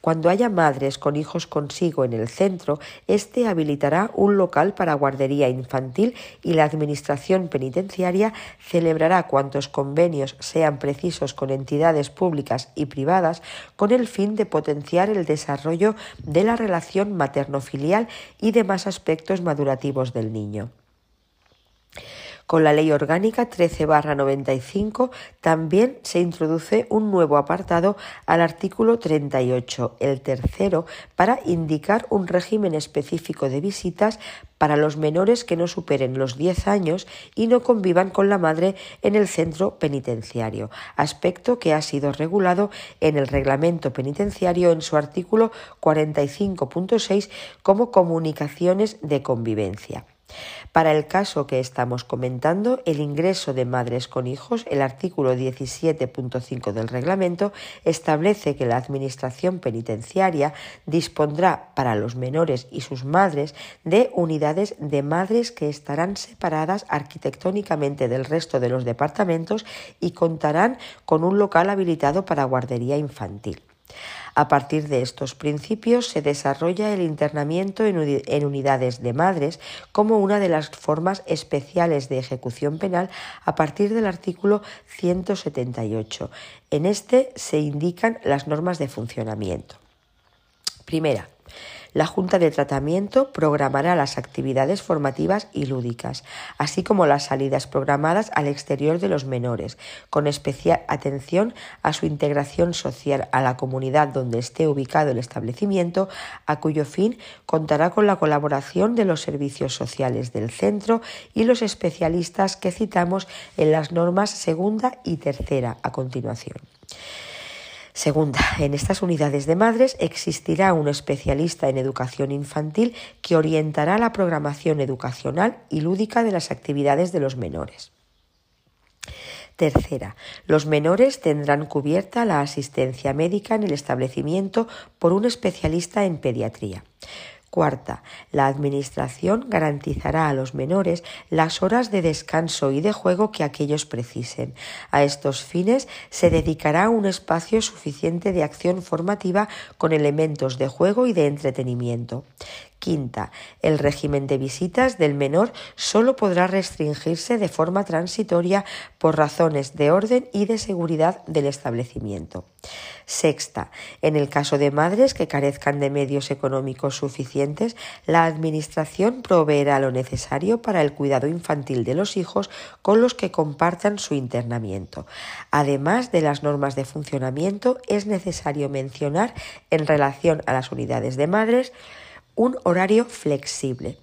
Cuando haya madres con hijos consigo en el centro, éste habilitará un local para guardería infantil y la Administración penitenciaria celebrará cuantos convenios sean precisos con entidades públicas y privadas con el fin de potenciar el desarrollo de la materno-filial y demás aspectos madurativos del niño. Con la Ley Orgánica 13-95 también se introduce un nuevo apartado al artículo 38, el tercero, para indicar un régimen específico de visitas para los menores que no superen los 10 años y no convivan con la madre en el centro penitenciario, aspecto que ha sido regulado en el reglamento penitenciario en su artículo 45.6 como comunicaciones de convivencia. Para el caso que estamos comentando, el ingreso de madres con hijos, el artículo 17.5 del reglamento establece que la Administración penitenciaria dispondrá para los menores y sus madres de unidades de madres que estarán separadas arquitectónicamente del resto de los departamentos y contarán con un local habilitado para guardería infantil. A partir de estos principios se desarrolla el internamiento en unidades de madres como una de las formas especiales de ejecución penal a partir del artículo 178. En este se indican las normas de funcionamiento. Primera, la Junta de Tratamiento programará las actividades formativas y lúdicas, así como las salidas programadas al exterior de los menores, con especial atención a su integración social a la comunidad donde esté ubicado el establecimiento, a cuyo fin contará con la colaboración de los servicios sociales del centro y los especialistas que citamos en las normas segunda y tercera a continuación. Segunda, en estas unidades de madres existirá un especialista en educación infantil que orientará la programación educacional y lúdica de las actividades de los menores. Tercera, los menores tendrán cubierta la asistencia médica en el establecimiento por un especialista en pediatría. Cuarta, la Administración garantizará a los menores las horas de descanso y de juego que aquellos precisen. A estos fines se dedicará un espacio suficiente de acción formativa con elementos de juego y de entretenimiento. Quinta, el régimen de visitas del menor solo podrá restringirse de forma transitoria por razones de orden y de seguridad del establecimiento. Sexta, en el caso de madres que carezcan de medios económicos suficientes, la Administración proveerá lo necesario para el cuidado infantil de los hijos con los que compartan su internamiento. Además de las normas de funcionamiento, es necesario mencionar en relación a las unidades de madres un horario flexible.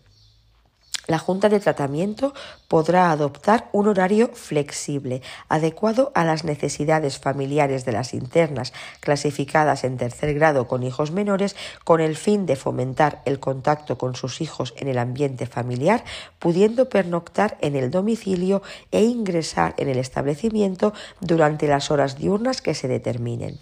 La Junta de Tratamiento podrá adoptar un horario flexible, adecuado a las necesidades familiares de las internas clasificadas en tercer grado con hijos menores, con el fin de fomentar el contacto con sus hijos en el ambiente familiar, pudiendo pernoctar en el domicilio e ingresar en el establecimiento durante las horas diurnas que se determinen.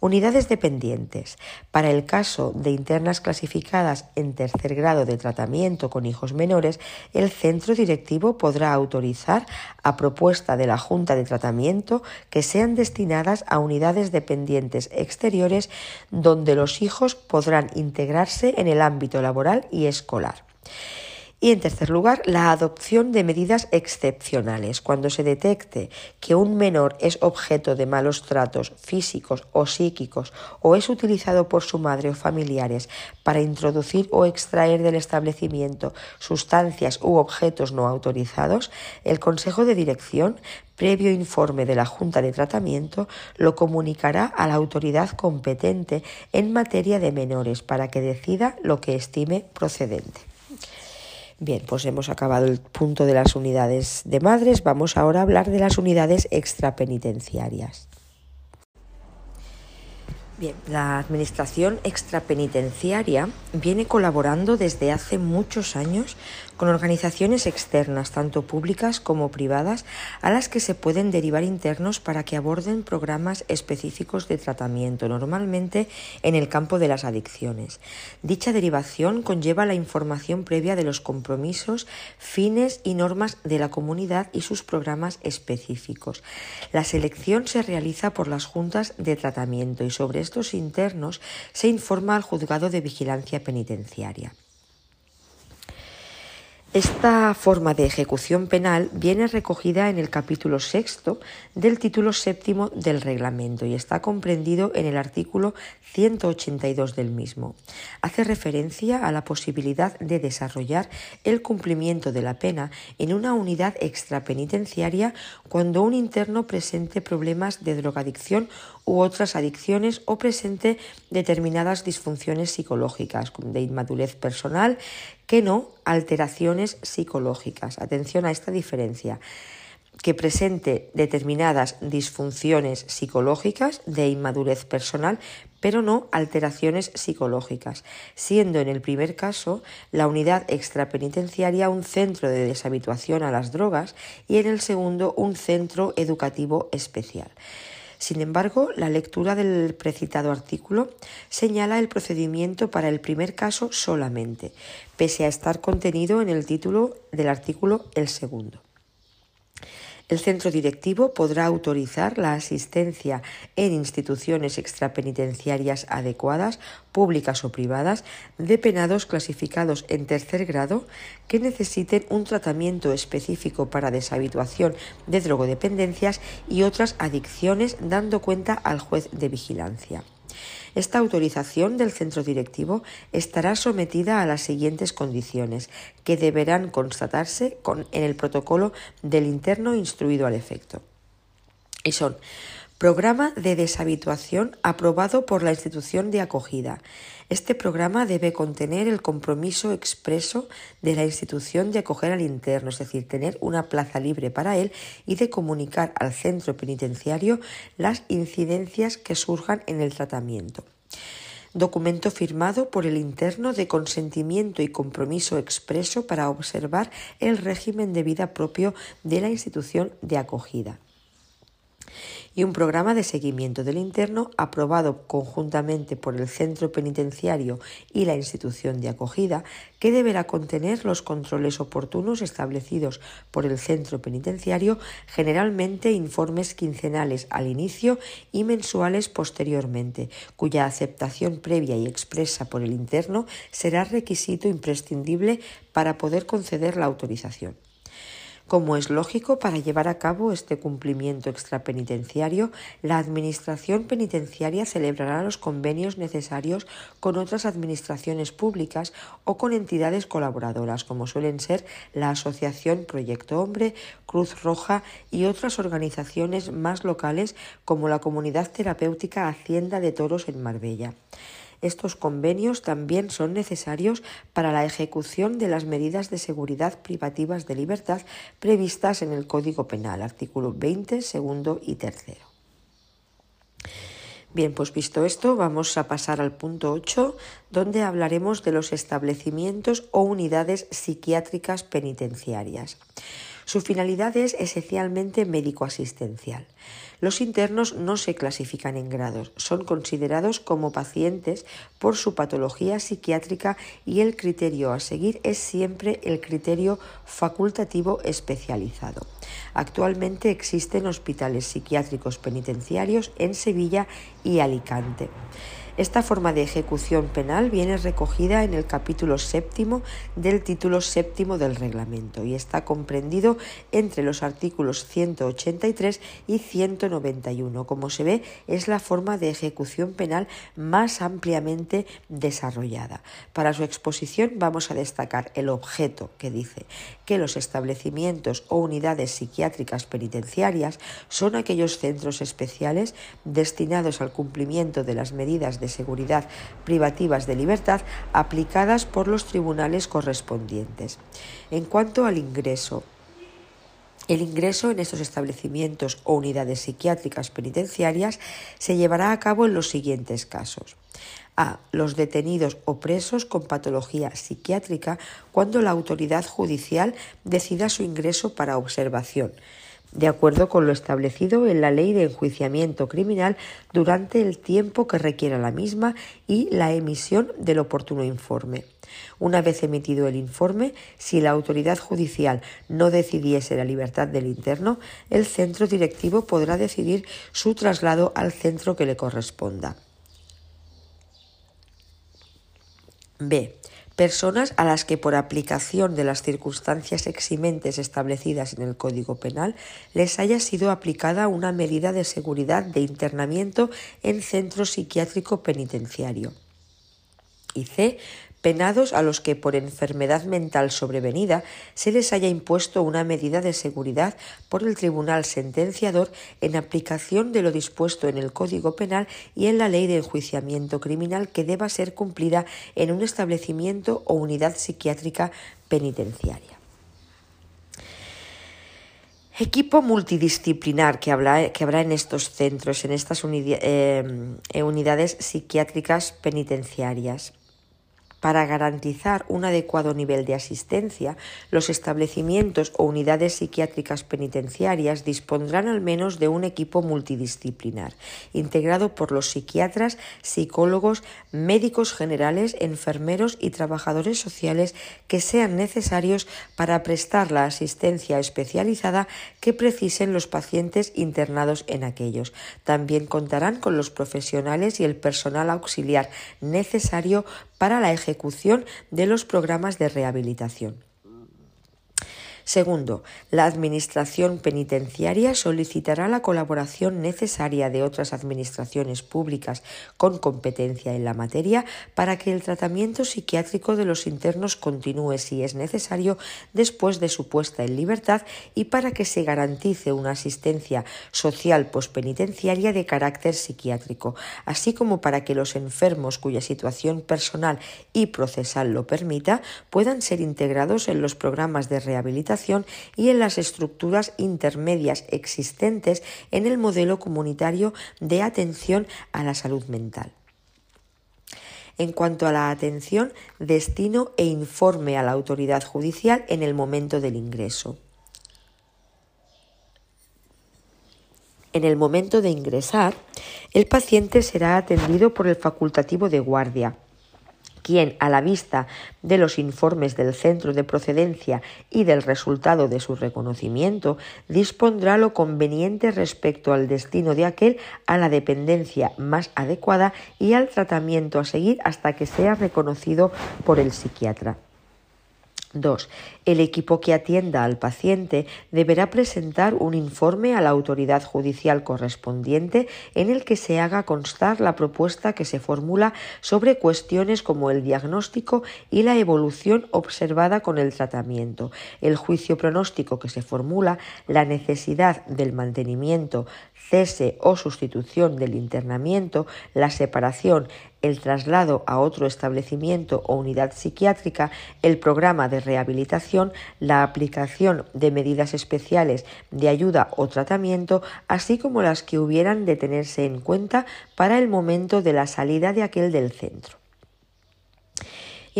Unidades dependientes. Para el caso de internas clasificadas en tercer grado de tratamiento con hijos menores, el centro directivo podrá autorizar, a propuesta de la Junta de Tratamiento, que sean destinadas a unidades dependientes exteriores donde los hijos podrán integrarse en el ámbito laboral y escolar. Y en tercer lugar, la adopción de medidas excepcionales. Cuando se detecte que un menor es objeto de malos tratos físicos o psíquicos o es utilizado por su madre o familiares para introducir o extraer del establecimiento sustancias u objetos no autorizados, el Consejo de Dirección previo informe de la Junta de Tratamiento, lo comunicará a la autoridad competente en materia de menores para que decida lo que estime procedente. Bien, pues hemos acabado el punto de las unidades de madres. Vamos ahora a hablar de las unidades extrapenitenciarias. Bien, la Administración extrapenitenciaria viene colaborando desde hace muchos años con organizaciones externas, tanto públicas como privadas, a las que se pueden derivar internos para que aborden programas específicos de tratamiento, normalmente en el campo de las adicciones. Dicha derivación conlleva la información previa de los compromisos, fines y normas de la comunidad y sus programas específicos. La selección se realiza por las juntas de tratamiento y sobre estos internos se informa al juzgado de vigilancia penitenciaria. Esta forma de ejecución penal viene recogida en el capítulo sexto del título séptimo del reglamento y está comprendido en el artículo 182 del mismo. Hace referencia a la posibilidad de desarrollar el cumplimiento de la pena en una unidad extrapenitenciaria cuando un interno presente problemas de drogadicción u otras adicciones o presente determinadas disfunciones psicológicas de inmadurez personal que no alteraciones psicológicas. Atención a esta diferencia que presente determinadas disfunciones psicológicas de inmadurez personal, pero no alteraciones psicológicas, siendo en el primer caso la unidad extrapenitenciaria un centro de deshabituación a las drogas y en el segundo un centro educativo especial. Sin embargo, la lectura del precitado artículo señala el procedimiento para el primer caso solamente, pese a estar contenido en el título del artículo el segundo. El centro directivo podrá autorizar la asistencia en instituciones extrapenitenciarias adecuadas, públicas o privadas, de penados clasificados en tercer grado que necesiten un tratamiento específico para deshabituación de drogodependencias y otras adicciones, dando cuenta al juez de vigilancia. Esta autorización del centro directivo estará sometida a las siguientes condiciones, que deberán constatarse en el protocolo del interno instruido al efecto. Y son Programa de deshabituación aprobado por la institución de acogida. Este programa debe contener el compromiso expreso de la institución de acoger al interno, es decir, tener una plaza libre para él y de comunicar al centro penitenciario las incidencias que surjan en el tratamiento documento firmado por el interno de consentimiento y compromiso expreso para observar el régimen de vida propio de la institución de acogida. Y un programa de seguimiento del interno aprobado conjuntamente por el centro penitenciario y la institución de acogida que deberá contener los controles oportunos establecidos por el centro penitenciario, generalmente informes quincenales al inicio y mensuales posteriormente, cuya aceptación previa y expresa por el interno será requisito imprescindible para poder conceder la autorización. Como es lógico, para llevar a cabo este cumplimiento extrapenitenciario, la Administración penitenciaria celebrará los convenios necesarios con otras administraciones públicas o con entidades colaboradoras, como suelen ser la Asociación Proyecto Hombre, Cruz Roja y otras organizaciones más locales como la Comunidad Terapéutica Hacienda de Toros en Marbella. Estos convenios también son necesarios para la ejecución de las medidas de seguridad privativas de libertad previstas en el Código Penal, artículo 20, segundo y tercero. Bien, pues visto esto, vamos a pasar al punto 8, donde hablaremos de los establecimientos o unidades psiquiátricas penitenciarias. Su finalidad es esencialmente médico-asistencial. Los internos no se clasifican en grados, son considerados como pacientes por su patología psiquiátrica y el criterio a seguir es siempre el criterio facultativo especializado. Actualmente existen hospitales psiquiátricos penitenciarios en Sevilla y Alicante. Esta forma de ejecución penal viene recogida en el capítulo séptimo del título séptimo del reglamento y está comprendido entre los artículos 183 y 191. Como se ve, es la forma de ejecución penal más ampliamente desarrollada. Para su exposición vamos a destacar el objeto que dice que los establecimientos o unidades psiquiátricas penitenciarias son aquellos centros especiales destinados al cumplimiento de las medidas de seguridad privativas de libertad aplicadas por los tribunales correspondientes. En cuanto al ingreso, el ingreso en estos establecimientos o unidades psiquiátricas penitenciarias se llevará a cabo en los siguientes casos. A. Los detenidos o presos con patología psiquiátrica cuando la autoridad judicial decida su ingreso para observación de acuerdo con lo establecido en la Ley de Enjuiciamiento Criminal durante el tiempo que requiera la misma y la emisión del oportuno informe. Una vez emitido el informe, si la autoridad judicial no decidiese la libertad del interno, el centro directivo podrá decidir su traslado al centro que le corresponda. B personas a las que por aplicación de las circunstancias eximentes establecidas en el Código Penal les haya sido aplicada una medida de seguridad de internamiento en centro psiquiátrico penitenciario. Y C penados a los que por enfermedad mental sobrevenida se les haya impuesto una medida de seguridad por el tribunal sentenciador en aplicación de lo dispuesto en el Código Penal y en la Ley de Enjuiciamiento Criminal que deba ser cumplida en un establecimiento o unidad psiquiátrica penitenciaria. Equipo multidisciplinar que habrá, que habrá en estos centros, en estas eh, unidades psiquiátricas penitenciarias. Para garantizar un adecuado nivel de asistencia, los establecimientos o unidades psiquiátricas penitenciarias dispondrán al menos de un equipo multidisciplinar, integrado por los psiquiatras, psicólogos, médicos generales, enfermeros y trabajadores sociales que sean necesarios para prestar la asistencia especializada que precisen los pacientes internados en aquellos. También contarán con los profesionales y el personal auxiliar necesario para la ejecución de los programas de rehabilitación. Segundo, la Administración penitenciaria solicitará la colaboración necesaria de otras administraciones públicas con competencia en la materia para que el tratamiento psiquiátrico de los internos continúe si es necesario después de su puesta en libertad y para que se garantice una asistencia social pospenitenciaria de carácter psiquiátrico, así como para que los enfermos cuya situación personal y procesal lo permita puedan ser integrados en los programas de rehabilitación y en las estructuras intermedias existentes en el modelo comunitario de atención a la salud mental. En cuanto a la atención, destino e informe a la autoridad judicial en el momento del ingreso. En el momento de ingresar, el paciente será atendido por el facultativo de guardia quien, a la vista de los informes del centro de procedencia y del resultado de su reconocimiento, dispondrá lo conveniente respecto al destino de aquel a la dependencia más adecuada y al tratamiento a seguir hasta que sea reconocido por el psiquiatra. 2. El equipo que atienda al paciente deberá presentar un informe a la autoridad judicial correspondiente en el que se haga constar la propuesta que se formula sobre cuestiones como el diagnóstico y la evolución observada con el tratamiento, el juicio pronóstico que se formula, la necesidad del mantenimiento, cese o sustitución del internamiento, la separación, el traslado a otro establecimiento o unidad psiquiátrica, el programa de rehabilitación, la aplicación de medidas especiales de ayuda o tratamiento, así como las que hubieran de tenerse en cuenta para el momento de la salida de aquel del centro.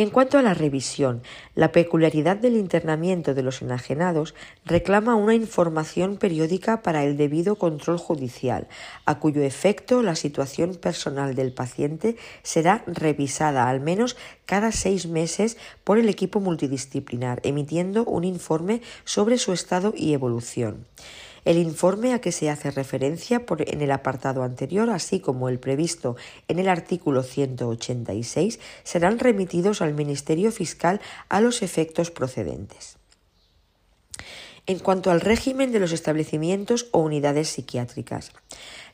En cuanto a la revisión, la peculiaridad del internamiento de los enajenados reclama una información periódica para el debido control judicial, a cuyo efecto la situación personal del paciente será revisada al menos cada seis meses por el equipo multidisciplinar, emitiendo un informe sobre su estado y evolución. El informe a que se hace referencia en el apartado anterior, así como el previsto en el artículo 186, serán remitidos al Ministerio Fiscal a los efectos procedentes. En cuanto al régimen de los establecimientos o unidades psiquiátricas,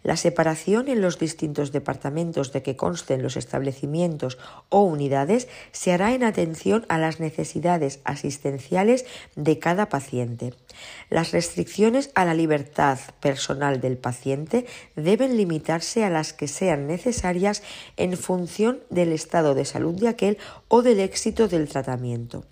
la separación en los distintos departamentos de que consten los establecimientos o unidades se hará en atención a las necesidades asistenciales de cada paciente. Las restricciones a la libertad personal del paciente deben limitarse a las que sean necesarias en función del estado de salud de aquel o del éxito del tratamiento.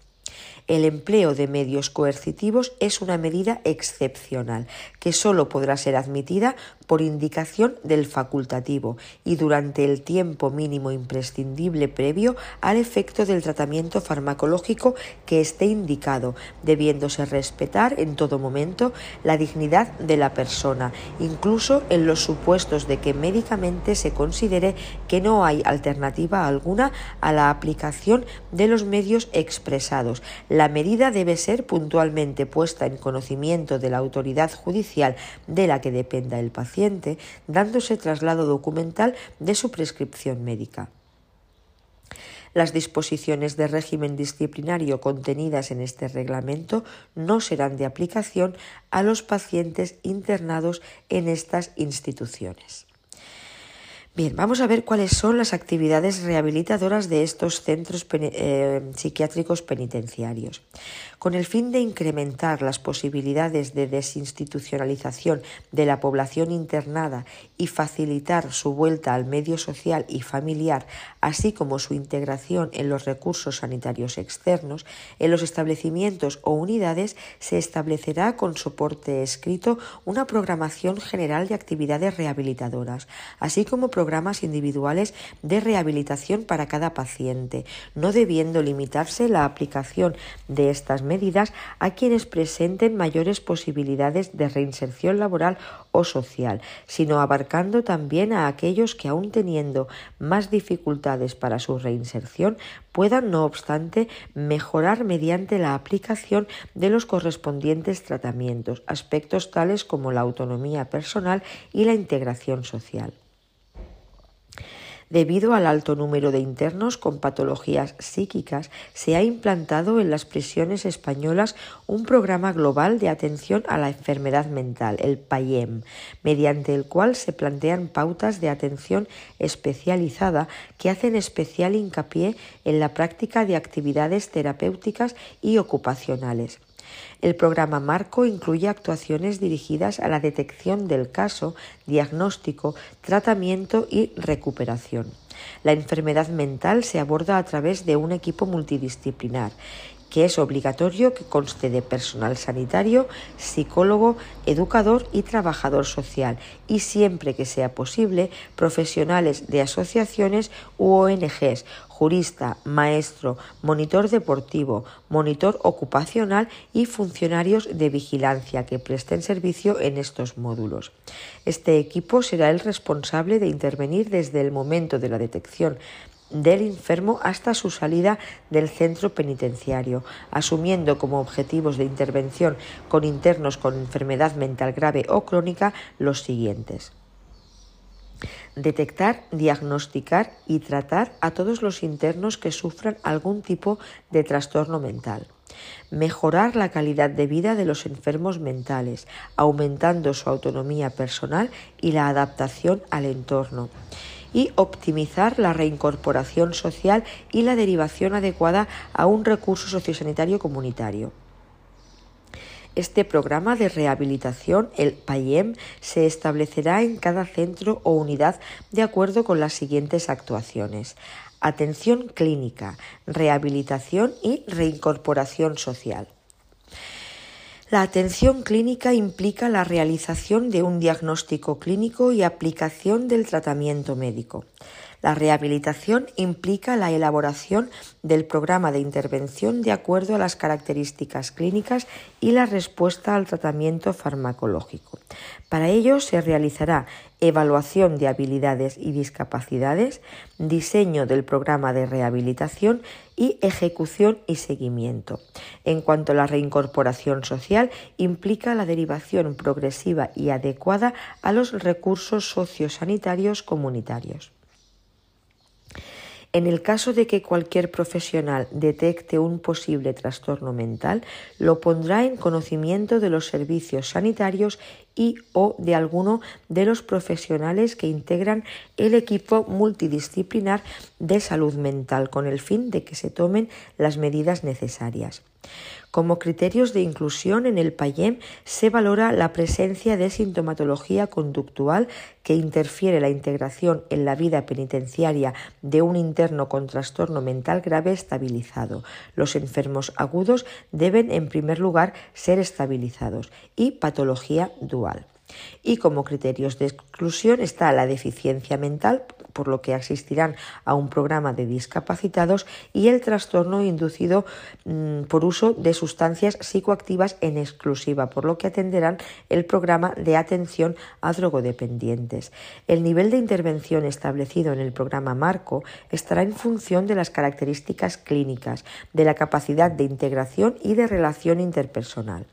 El empleo de medios coercitivos es una medida excepcional que sólo podrá ser admitida por indicación del facultativo y durante el tiempo mínimo imprescindible previo al efecto del tratamiento farmacológico que esté indicado, debiéndose respetar en todo momento la dignidad de la persona, incluso en los supuestos de que médicamente se considere que no hay alternativa alguna a la aplicación de los medios expresados. La medida debe ser puntualmente puesta en conocimiento de la autoridad judicial de la que dependa el paciente dándose traslado documental de su prescripción médica. Las disposiciones de régimen disciplinario contenidas en este reglamento no serán de aplicación a los pacientes internados en estas instituciones. Bien, vamos a ver cuáles son las actividades rehabilitadoras de estos centros eh, psiquiátricos penitenciarios. Con el fin de incrementar las posibilidades de desinstitucionalización de la población internada y facilitar su vuelta al medio social y familiar, así como su integración en los recursos sanitarios externos, en los establecimientos o unidades se establecerá con soporte escrito una programación general de actividades rehabilitadoras, así como programas individuales de rehabilitación para cada paciente, no debiendo limitarse la aplicación de estas medidas a quienes presenten mayores posibilidades de reinserción laboral o social, sino abarcando también a aquellos que aun teniendo más dificultades para su reinserción puedan, no obstante, mejorar mediante la aplicación de los correspondientes tratamientos, aspectos tales como la autonomía personal y la integración social debido al alto número de internos con patologías psíquicas, se ha implantado en las prisiones españolas un programa global de atención a la enfermedad mental, el PAIEM, mediante el cual se plantean pautas de atención especializada que hacen especial hincapié en la práctica de actividades terapéuticas y ocupacionales. El programa Marco incluye actuaciones dirigidas a la detección del caso, diagnóstico, tratamiento y recuperación. La enfermedad mental se aborda a través de un equipo multidisciplinar que es obligatorio que conste de personal sanitario, psicólogo, educador y trabajador social, y siempre que sea posible, profesionales de asociaciones u ONGs, jurista, maestro, monitor deportivo, monitor ocupacional y funcionarios de vigilancia que presten servicio en estos módulos. Este equipo será el responsable de intervenir desde el momento de la detección del enfermo hasta su salida del centro penitenciario, asumiendo como objetivos de intervención con internos con enfermedad mental grave o crónica los siguientes detectar, diagnosticar y tratar a todos los internos que sufran algún tipo de trastorno mental. Mejorar la calidad de vida de los enfermos mentales, aumentando su autonomía personal y la adaptación al entorno. Y optimizar la reincorporación social y la derivación adecuada a un recurso sociosanitario comunitario. Este programa de rehabilitación, el PAIEM, se establecerá en cada centro o unidad de acuerdo con las siguientes actuaciones. Atención clínica, rehabilitación y reincorporación social. La atención clínica implica la realización de un diagnóstico clínico y aplicación del tratamiento médico. La rehabilitación implica la elaboración del programa de intervención de acuerdo a las características clínicas y la respuesta al tratamiento farmacológico. Para ello se realizará evaluación de habilidades y discapacidades, diseño del programa de rehabilitación y ejecución y seguimiento. En cuanto a la reincorporación social, implica la derivación progresiva y adecuada a los recursos sociosanitarios comunitarios. En el caso de que cualquier profesional detecte un posible trastorno mental, lo pondrá en conocimiento de los servicios sanitarios y o de alguno de los profesionales que integran el equipo multidisciplinar de salud mental con el fin de que se tomen las medidas necesarias. Como criterios de inclusión en el PAYEM se valora la presencia de sintomatología conductual que interfiere la integración en la vida penitenciaria de un interno con trastorno mental grave estabilizado. Los enfermos agudos deben, en primer lugar, ser estabilizados y patología dual. Y como criterios de exclusión está la deficiencia mental, por lo que asistirán a un programa de discapacitados y el trastorno inducido mm, por uso de sustancias psicoactivas en exclusiva, por lo que atenderán el programa de atención a drogodependientes. El nivel de intervención establecido en el programa Marco estará en función de las características clínicas, de la capacidad de integración y de relación interpersonal.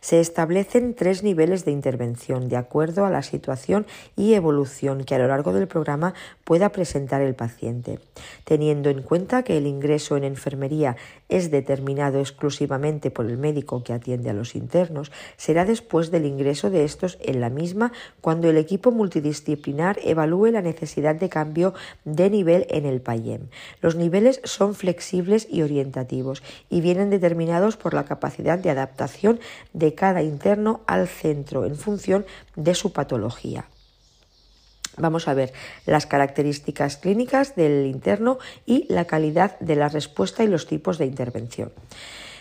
Se establecen tres niveles de intervención de acuerdo a la situación y evolución que a lo largo del programa pueda presentar el paciente, teniendo en cuenta que el ingreso en enfermería es determinado exclusivamente por el médico que atiende a los internos, será después del ingreso de estos en la misma cuando el equipo multidisciplinar evalúe la necesidad de cambio de nivel en el PAYEM. Los niveles son flexibles y orientativos y vienen determinados por la capacidad de adaptación de cada interno al centro en función de su patología. Vamos a ver las características clínicas del interno y la calidad de la respuesta y los tipos de intervención.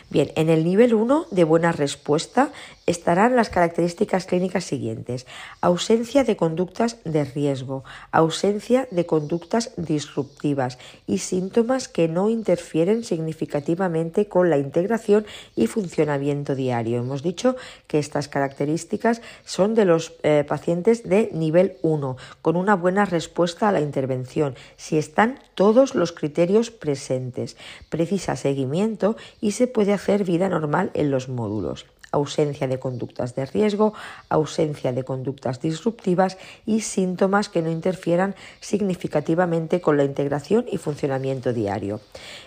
Bien, en el nivel 1 de buena respuesta estarán las características clínicas siguientes. Ausencia de conductas de riesgo, ausencia de conductas disruptivas y síntomas que no interfieren significativamente con la integración y funcionamiento diario. Hemos dicho que estas características son de los eh, pacientes de nivel 1, con una buena respuesta a la intervención, si están todos los criterios presentes. Precisa seguimiento y se puede hacer vida normal en los módulos ausencia de conductas de riesgo, ausencia de conductas disruptivas y síntomas que no interfieran significativamente con la integración y funcionamiento diario.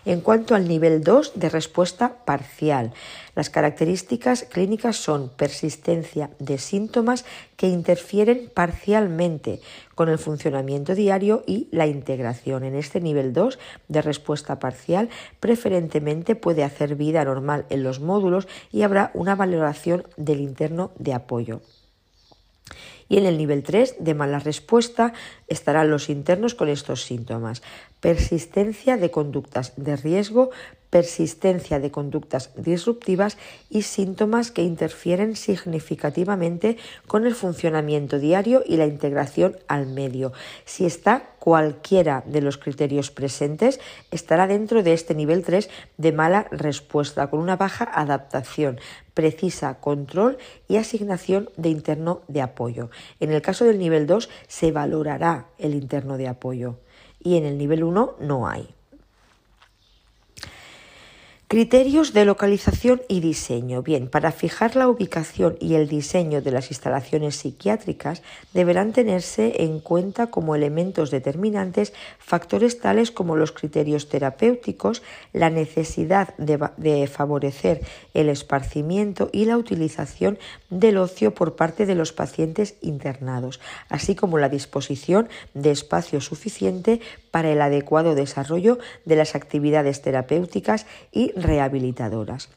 En cuanto al nivel 2 de respuesta parcial, las características clínicas son persistencia de síntomas que interfieren parcialmente con el funcionamiento diario y la integración. En este nivel 2 de respuesta parcial, preferentemente puede hacer vida normal en los módulos y habrá una valoración del interno de apoyo. Y en el nivel 3 de mala respuesta estarán los internos con estos síntomas. Persistencia de conductas de riesgo, persistencia de conductas disruptivas y síntomas que interfieren significativamente con el funcionamiento diario y la integración al medio. Si está cualquiera de los criterios presentes, estará dentro de este nivel 3 de mala respuesta, con una baja adaptación, precisa control y asignación de interno de apoyo. En el caso del nivel 2 se valorará el interno de apoyo y en el nivel 1 no hay. Criterios de localización y diseño. Bien, para fijar la ubicación y el diseño de las instalaciones psiquiátricas deberán tenerse en cuenta como elementos determinantes factores tales como los criterios terapéuticos, la necesidad de, favorecer el esparcimiento y la utilización del ocio por parte de los pacientes internados, así como la disposición de espacio suficiente para el adecuado desarrollo de las actividades terapéuticas y rehabilitadoras.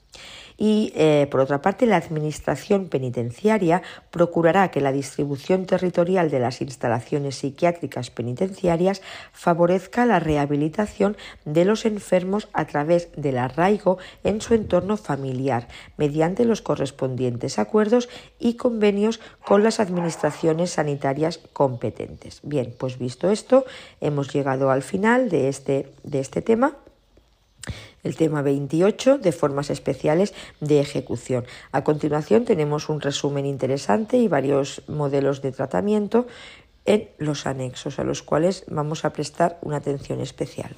Y, eh, por otra parte, la Administración Penitenciaria procurará que la distribución territorial de las instalaciones psiquiátricas penitenciarias favorezca la rehabilitación de los enfermos a través del arraigo en su entorno familiar, mediante los correspondientes acuerdos y convenios con las administraciones sanitarias competentes. Bien, pues visto esto, hemos llegado al final de este, de este tema el tema 28 de formas especiales de ejecución. A continuación tenemos un resumen interesante y varios modelos de tratamiento en los anexos a los cuales vamos a prestar una atención especial.